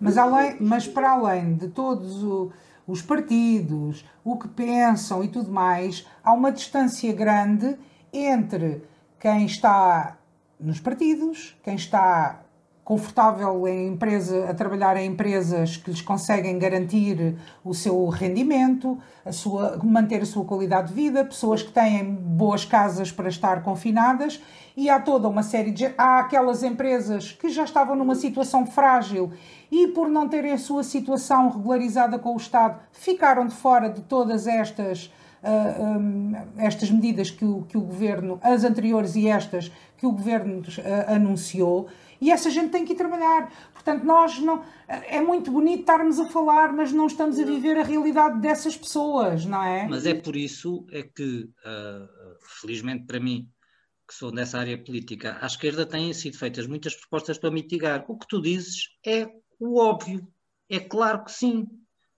Mas, além, mas para além de todos o, os partidos, o que pensam e tudo mais, há uma distância grande entre quem está nos partidos, quem está confortável em empresa, a trabalhar em empresas que lhes conseguem garantir o seu rendimento, a sua, manter a sua qualidade de vida, pessoas que têm boas casas para estar confinadas e há toda uma série de. Há aquelas empresas que já estavam numa situação frágil e, por não terem a sua situação regularizada com o Estado, ficaram de fora de todas estas. Uh, ah, um, estas medidas que o, que o governo, as anteriores e estas que o governo uh, anunciou, e essa gente tem que ir trabalhar. Portanto, nós não. É muito bonito estarmos a falar, mas não estamos a viver a realidade dessas pessoas, não é? Mas é por isso é que, uh, felizmente para mim, que sou dessa área política, à esquerda têm sido feitas muitas propostas para mitigar. O que tu dizes é o óbvio. É claro que sim.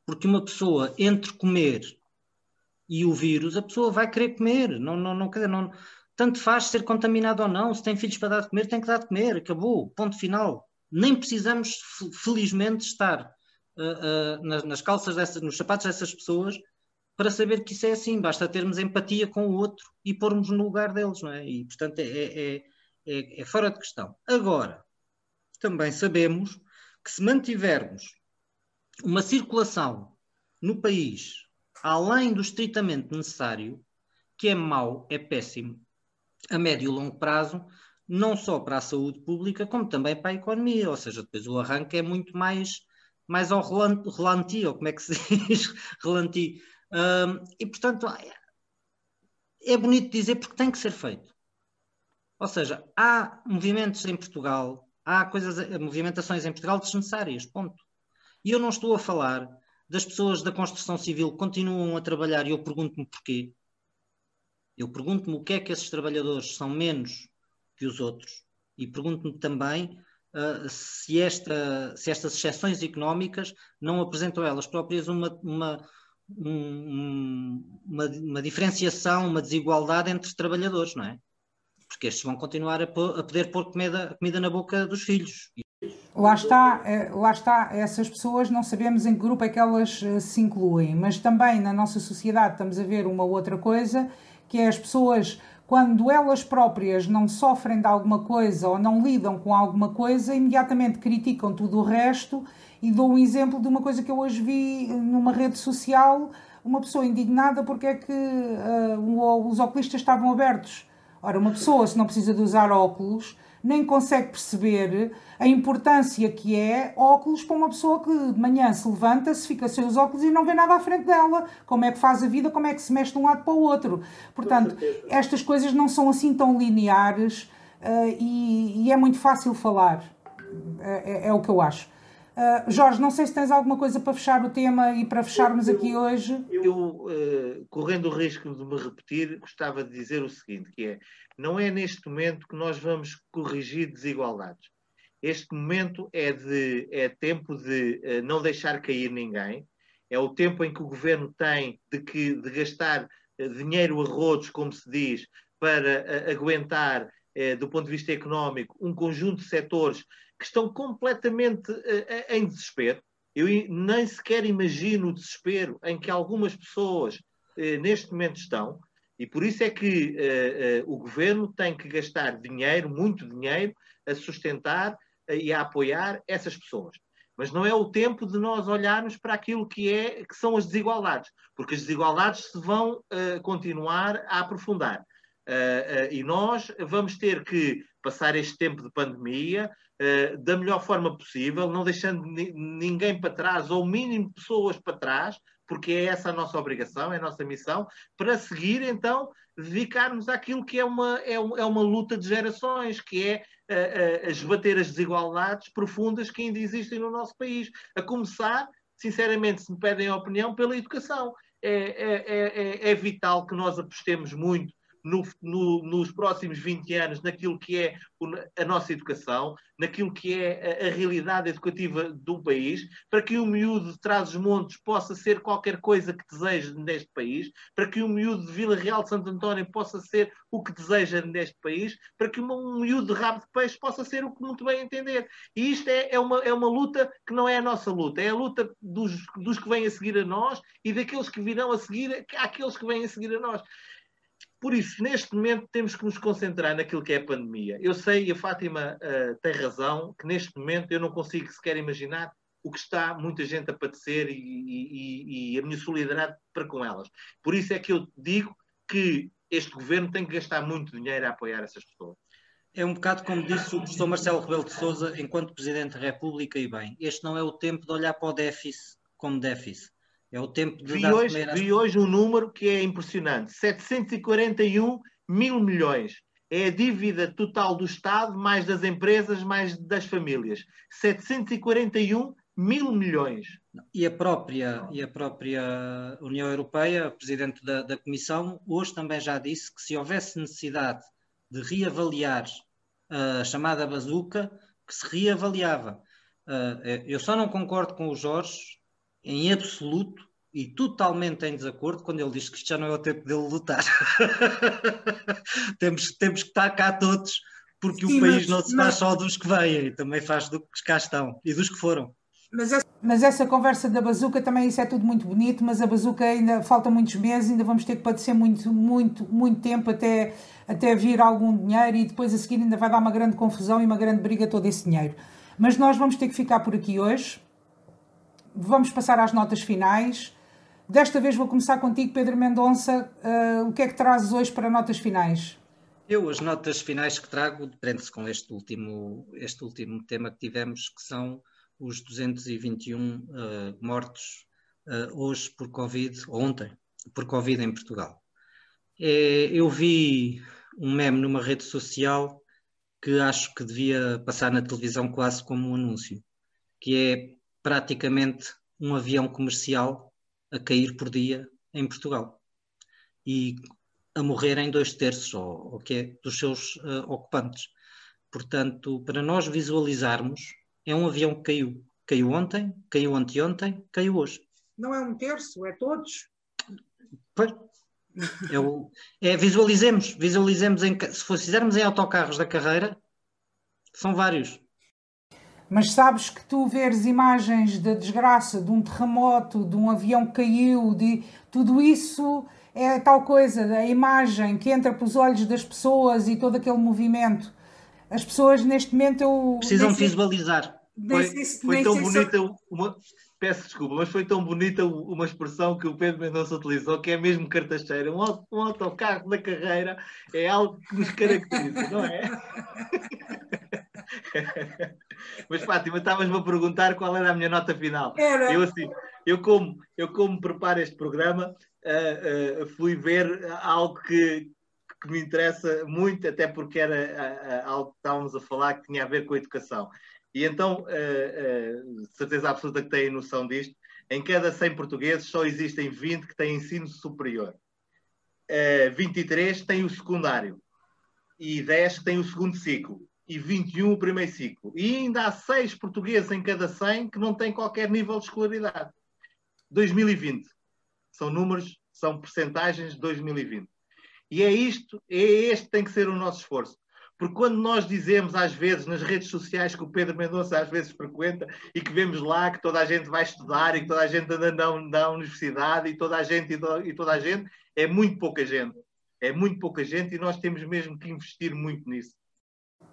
Porque uma pessoa, entre comer e o vírus, a pessoa vai querer comer. Não, não, não, não, tanto faz ser contaminado ou não. Se tem filhos para dar de comer, tem que dar de comer. Acabou. Ponto final. Nem precisamos, felizmente, estar uh, uh, nas, nas, calças dessas, nos sapatos dessas pessoas para saber que isso é assim, basta termos empatia com o outro e pormos no lugar deles, não é? E, portanto, é, é, é, é fora de questão. Agora, também sabemos que se mantivermos uma circulação no país além do estritamente necessário, que é mau, é péssimo, a médio e longo prazo, não só para a saúde pública, como também para a economia, ou seja, depois o arranque é muito mais, mais ao relanti, ou como é que se diz, relanti, um, e, portanto, é bonito dizer porque tem que ser feito. Ou seja, há movimentos em Portugal, há coisas, movimentações em Portugal desnecessárias, ponto. E eu não estou a falar das pessoas da construção civil que continuam a trabalhar e eu pergunto-me porquê. Eu pergunto-me o que é que esses trabalhadores são menos que os outros e pergunto-me também uh, se, esta, se estas exceções económicas não apresentam elas próprias uma, uma, um, uma, uma, diferenciação, uma desigualdade entre trabalhadores, não é? Porque estes vão continuar a, a poder pôr comida, comida na boca dos filhos. Lá está, eh, lá está, essas pessoas não sabemos em que grupo é que elas eh, se incluem, mas também na nossa sociedade estamos a ver uma outra coisa, que é as pessoas, quando elas próprias não sofrem de alguma coisa ou não lidam com alguma coisa, imediatamente criticam tudo o resto e dou um exemplo de uma coisa que eu hoje vi numa rede social, uma pessoa indignada porque é que uh, os oculistas estavam abertos. Ora, uma pessoa, se não precisa de usar óculos, nem consegue perceber a importância que é óculos para uma pessoa que de manhã se levanta, se fica sem os óculos e não vê nada à frente dela. Como é que faz a vida, como é que se mexe de um lado para o outro. Portanto, estas coisas não são assim tão lineares uh, e, e, é muito fácil falar. É, é, é o que eu acho. Uh, Jorge, não sei se tens alguma coisa para fechar o tema e para fecharmos eu, aqui hoje. Eu, uh, correndo o risco de me repetir, gostava de dizer o seguinte, que é, não é neste momento que nós vamos corrigir desigualdades. Este momento é, de, é tempo de uh, não deixar cair ninguém, é o tempo em que o governo tem de, que, de gastar dinheiro a rodos, como se diz, para aguentar, do ponto de vista económico, um conjunto de setores que estão completamente uh, em desespero. Eu nem sequer imagino o desespero em que algumas pessoas uh, neste momento estão, e por isso é que uh, o governo tem que gastar dinheiro, muito dinheiro, a sustentar e a apoiar essas pessoas. Mas não é o tempo de nós olharmos para aquilo que, é, que são as desigualdades, porque as desigualdades se vão continuar a aprofundar. Uh, uh, e nós vamos ter que passar este tempo de pandemia uh, da melhor forma possível, não deixando ninguém para trás, ou o mínimo pessoas para trás, porque é essa a nossa obrigação, é a nossa missão, para seguir então dedicarmos àquilo que é uma, é, é uma luta de gerações, que é uh, esbater as desigualdades profundas que ainda existem no nosso país. A começar, sinceramente, se me pedem a opinião, pela educação. É, é, é, é, vital que nós apostemos muito no, no, nos próximos 20 anos naquilo que é a nossa educação, naquilo que é a, a, realidade educativa do país, para que o miúdo de Trás-os-Montes possa ser qualquer coisa que deseje neste país, para que o miúdo de Vila Real de Santo António possa ser o que deseja neste país, para que um miúdo de rabo de peixe possa ser o que muito bem entender. E isto é, é, uma, é uma luta que não é a nossa luta, é a luta dos, dos que vêm a seguir a nós e daqueles que virão a seguir àqueles que vêm a seguir a nós Por isso, neste momento, temos que nos concentrar naquilo que é a pandemia. Eu sei, e a Fátima uh, tem razão, que neste momento eu não consigo sequer imaginar o que está muita gente a padecer e, e, e a minha solidariedade para com elas. Por isso é que eu digo que este governo tem que gastar muito dinheiro a apoiar essas pessoas. É um bocado como disse o professor Marcelo Rebelo de Sousa, enquanto Presidente da República, e bem, este não é o tempo de olhar para o déficit como déficit. É o tempo de vi hoje, às... Vi hoje um número que é impressionante: 741 mil milhões. É a dívida total do Estado, mais das empresas, mais das famílias. 741 mil milhões. E a própria, e a própria União Europeia, Presidente da, da Comissão, hoje também já disse que se houvesse necessidade de reavaliar a chamada bazuca, que se reavaliava. Uh, eu só não concordo com o Jorge em absoluto e totalmente em desacordo quando ele diz que isto já não é o tempo dele lutar. temos, temos que estar cá todos, porque Sim, o país mas, não se faz mas... só dos que vêm, também faz dos que cá estão e dos que foram. Mas essa, mas essa conversa da bazuca também, isso é tudo muito bonito, mas a bazuca ainda falta muitos meses, ainda vamos ter que padecer muito, muito, muito tempo até, até vir algum dinheiro e depois a seguir ainda vai dar uma grande confusão e uma grande briga todo esse dinheiro. Mas nós vamos ter que ficar por aqui hoje vamos passar às notas finais. Desta vez vou começar contigo, Pedro Mendonça. Uh, o que é que trazes hoje para notas finais? Eu, as notas finais que trago, depende-se com este último, este último tema que tivemos, que são os 221 uh, ah, mortos uh, hoje por Covid, ontem, por Covid em Portugal. É, eu vi um meme numa rede social que acho que devia passar na televisão quase como um anúncio, que é praticamente um avião comercial a cair por dia em Portugal e a morrer em dois terços ou, ou que é, dos seus uh, ocupantes. Portanto, para nós visualizarmos, é um avião que caiu. Caiu ontem, caiu anteontem, caiu hoje. Não é um terço, é todos. Pois. É, é visualizemos, visualizemos em, se fizermos em autocarros da carreira, são vários. Mas sabes que tu veres imagens da desgraça, de um terremoto, de um avião que caiu, de tudo isso é tal coisa, a imagem que entra pelos olhos das pessoas e todo aquele movimento. As pessoas neste momento eu. Precisam visualizar. Foi, foi tão bonita uma, peço desculpa, mas foi tão bonita uma expressão que o Pedro Mendonça utilizou, que é mesmo cartacheira. Um, um autocarro da carreira é algo que nos caracteriza, não é? Mas Fátima, estavas-me a perguntar qual era a minha nota final. Era. Eu assim, eu como, eu como preparo este programa, uh, uh, fui ver algo que, que me interessa muito, até porque era uh, algo que estávamos a falar que tinha a ver com a educação. E então, certeza absoluta que têm noção disto, em cada 100 portugueses só existem 20 que têm ensino superior. 23 têm o secundário e 10 têm o segundo ciclo e 21 o primeiro ciclo. E ainda há 6 portugueses em cada 100 que não têm qualquer nível de escolaridade. 2020. São números, são percentagens de 2020. E é isto, é este tem que ser o nosso esforço. Porque quando nós dizemos, às vezes, nas redes sociais que o Pedro Mendonça às vezes frequenta e que vemos lá que toda a gente vai estudar e que toda a gente anda na, na universidade e toda a gente e e toda a gente, é muito pouca gente. É muito pouca gente e nós temos mesmo que investir muito nisso.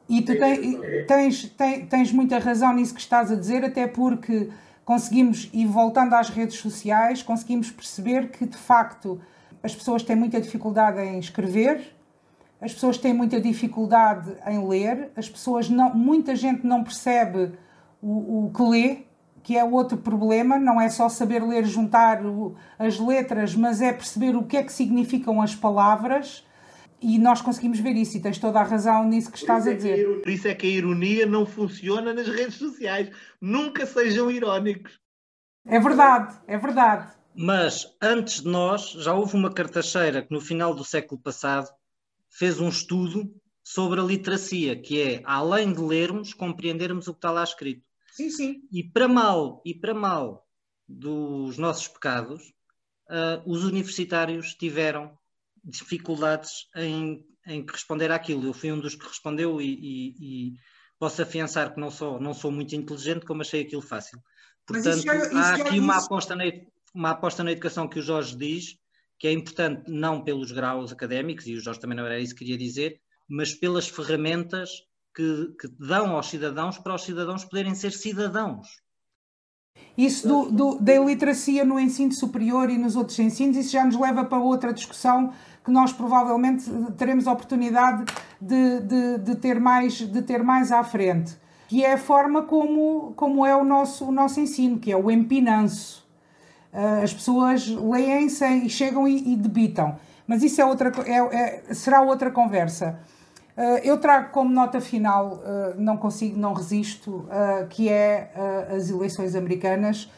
E tu tens, tens, tens muita razão nisso que estás a dizer, até porque conseguimos, e voltando às redes sociais, conseguimos perceber que de facto as pessoas têm muita dificuldade em escrever, as pessoas têm muita dificuldade em ler, as pessoas não, muita gente não percebe o, o que lê, que é outro problema, não é só saber ler, juntar o, as letras, mas é perceber o que é que significam as palavras e nós conseguimos ver isso, e tens toda a razão nisso que estás a dizer. É por isso é que a ironia não funciona nas redes sociais. Nunca sejam irónicos. É verdade, é verdade. Mas antes de nós, já houve uma cartacheira que no final do século passado fez um estudo sobre a literacia, que é, além de lermos, compreendermos o que está lá escrito. Sim, sim. E para mal, e para mal dos nossos pecados, uh, os universitários tiveram dificuldades em, em responder àquilo. Eu fui um dos que respondeu e, e, e, posso afiançar que não sou, não sou muito inteligente, como achei aquilo fácil. Portanto, já, há aqui uma aposta, na, uma aposta na educação que o Jorge diz, que é importante não pelos graus académicos, e o Jorge também não era isso que queria dizer, mas pelas ferramentas que, que dão aos cidadãos para os cidadãos poderem ser cidadãos. Isso do, do, da iliteracia no ensino superior e nos outros ensinos, isso já nos leva para outra discussão que nós provavelmente teremos a oportunidade de, de, de, ter, mais, de ter mais à frente, que é a forma como, como é o nosso, o nosso ensino, que é o empinanço. Uh, as pessoas leem-se e chegam e, e, debitam. Mas isso é outra, é, é, será outra conversa. Uh, eu trago como nota final, uh, não consigo, não resisto, que é as eleições americanas.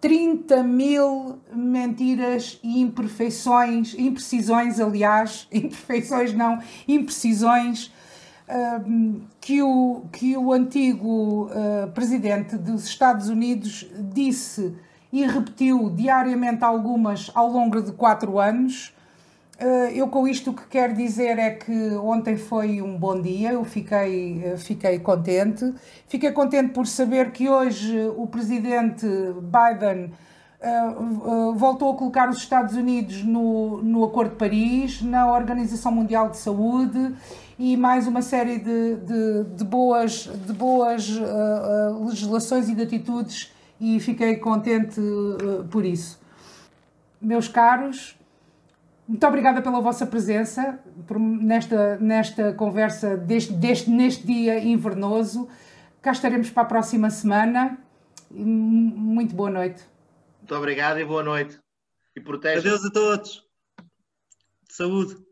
30 mil mentiras e imperfeições, imprecisões, aliás, imperfeições não, imprecisões, que, o, que o antigo presidente dos Estados Unidos disse e repetiu diariamente algumas ao longo de quatro anos. Eh, eu com isto o que quero dizer é que ontem foi um bom dia, eu fiquei, eh, fiquei contente. Fiquei contente por saber que hoje o presidente Biden uh, voltou a colocar os Estados Unidos no, no Acordo de Paris, na Organização Mundial de Saúde e mais uma série de, de, de boas, de boas uh, legislações e de atitudes e fiquei contente uh, por isso. Meus caros, muito obrigada pela vossa presença por, nesta, nesta conversa deste, deste, neste dia invernoso. Cá estaremos para a próxima semana. Muito boa noite. Muito obrigado e boa noite. E proteja. Adeus a todos. Saúde.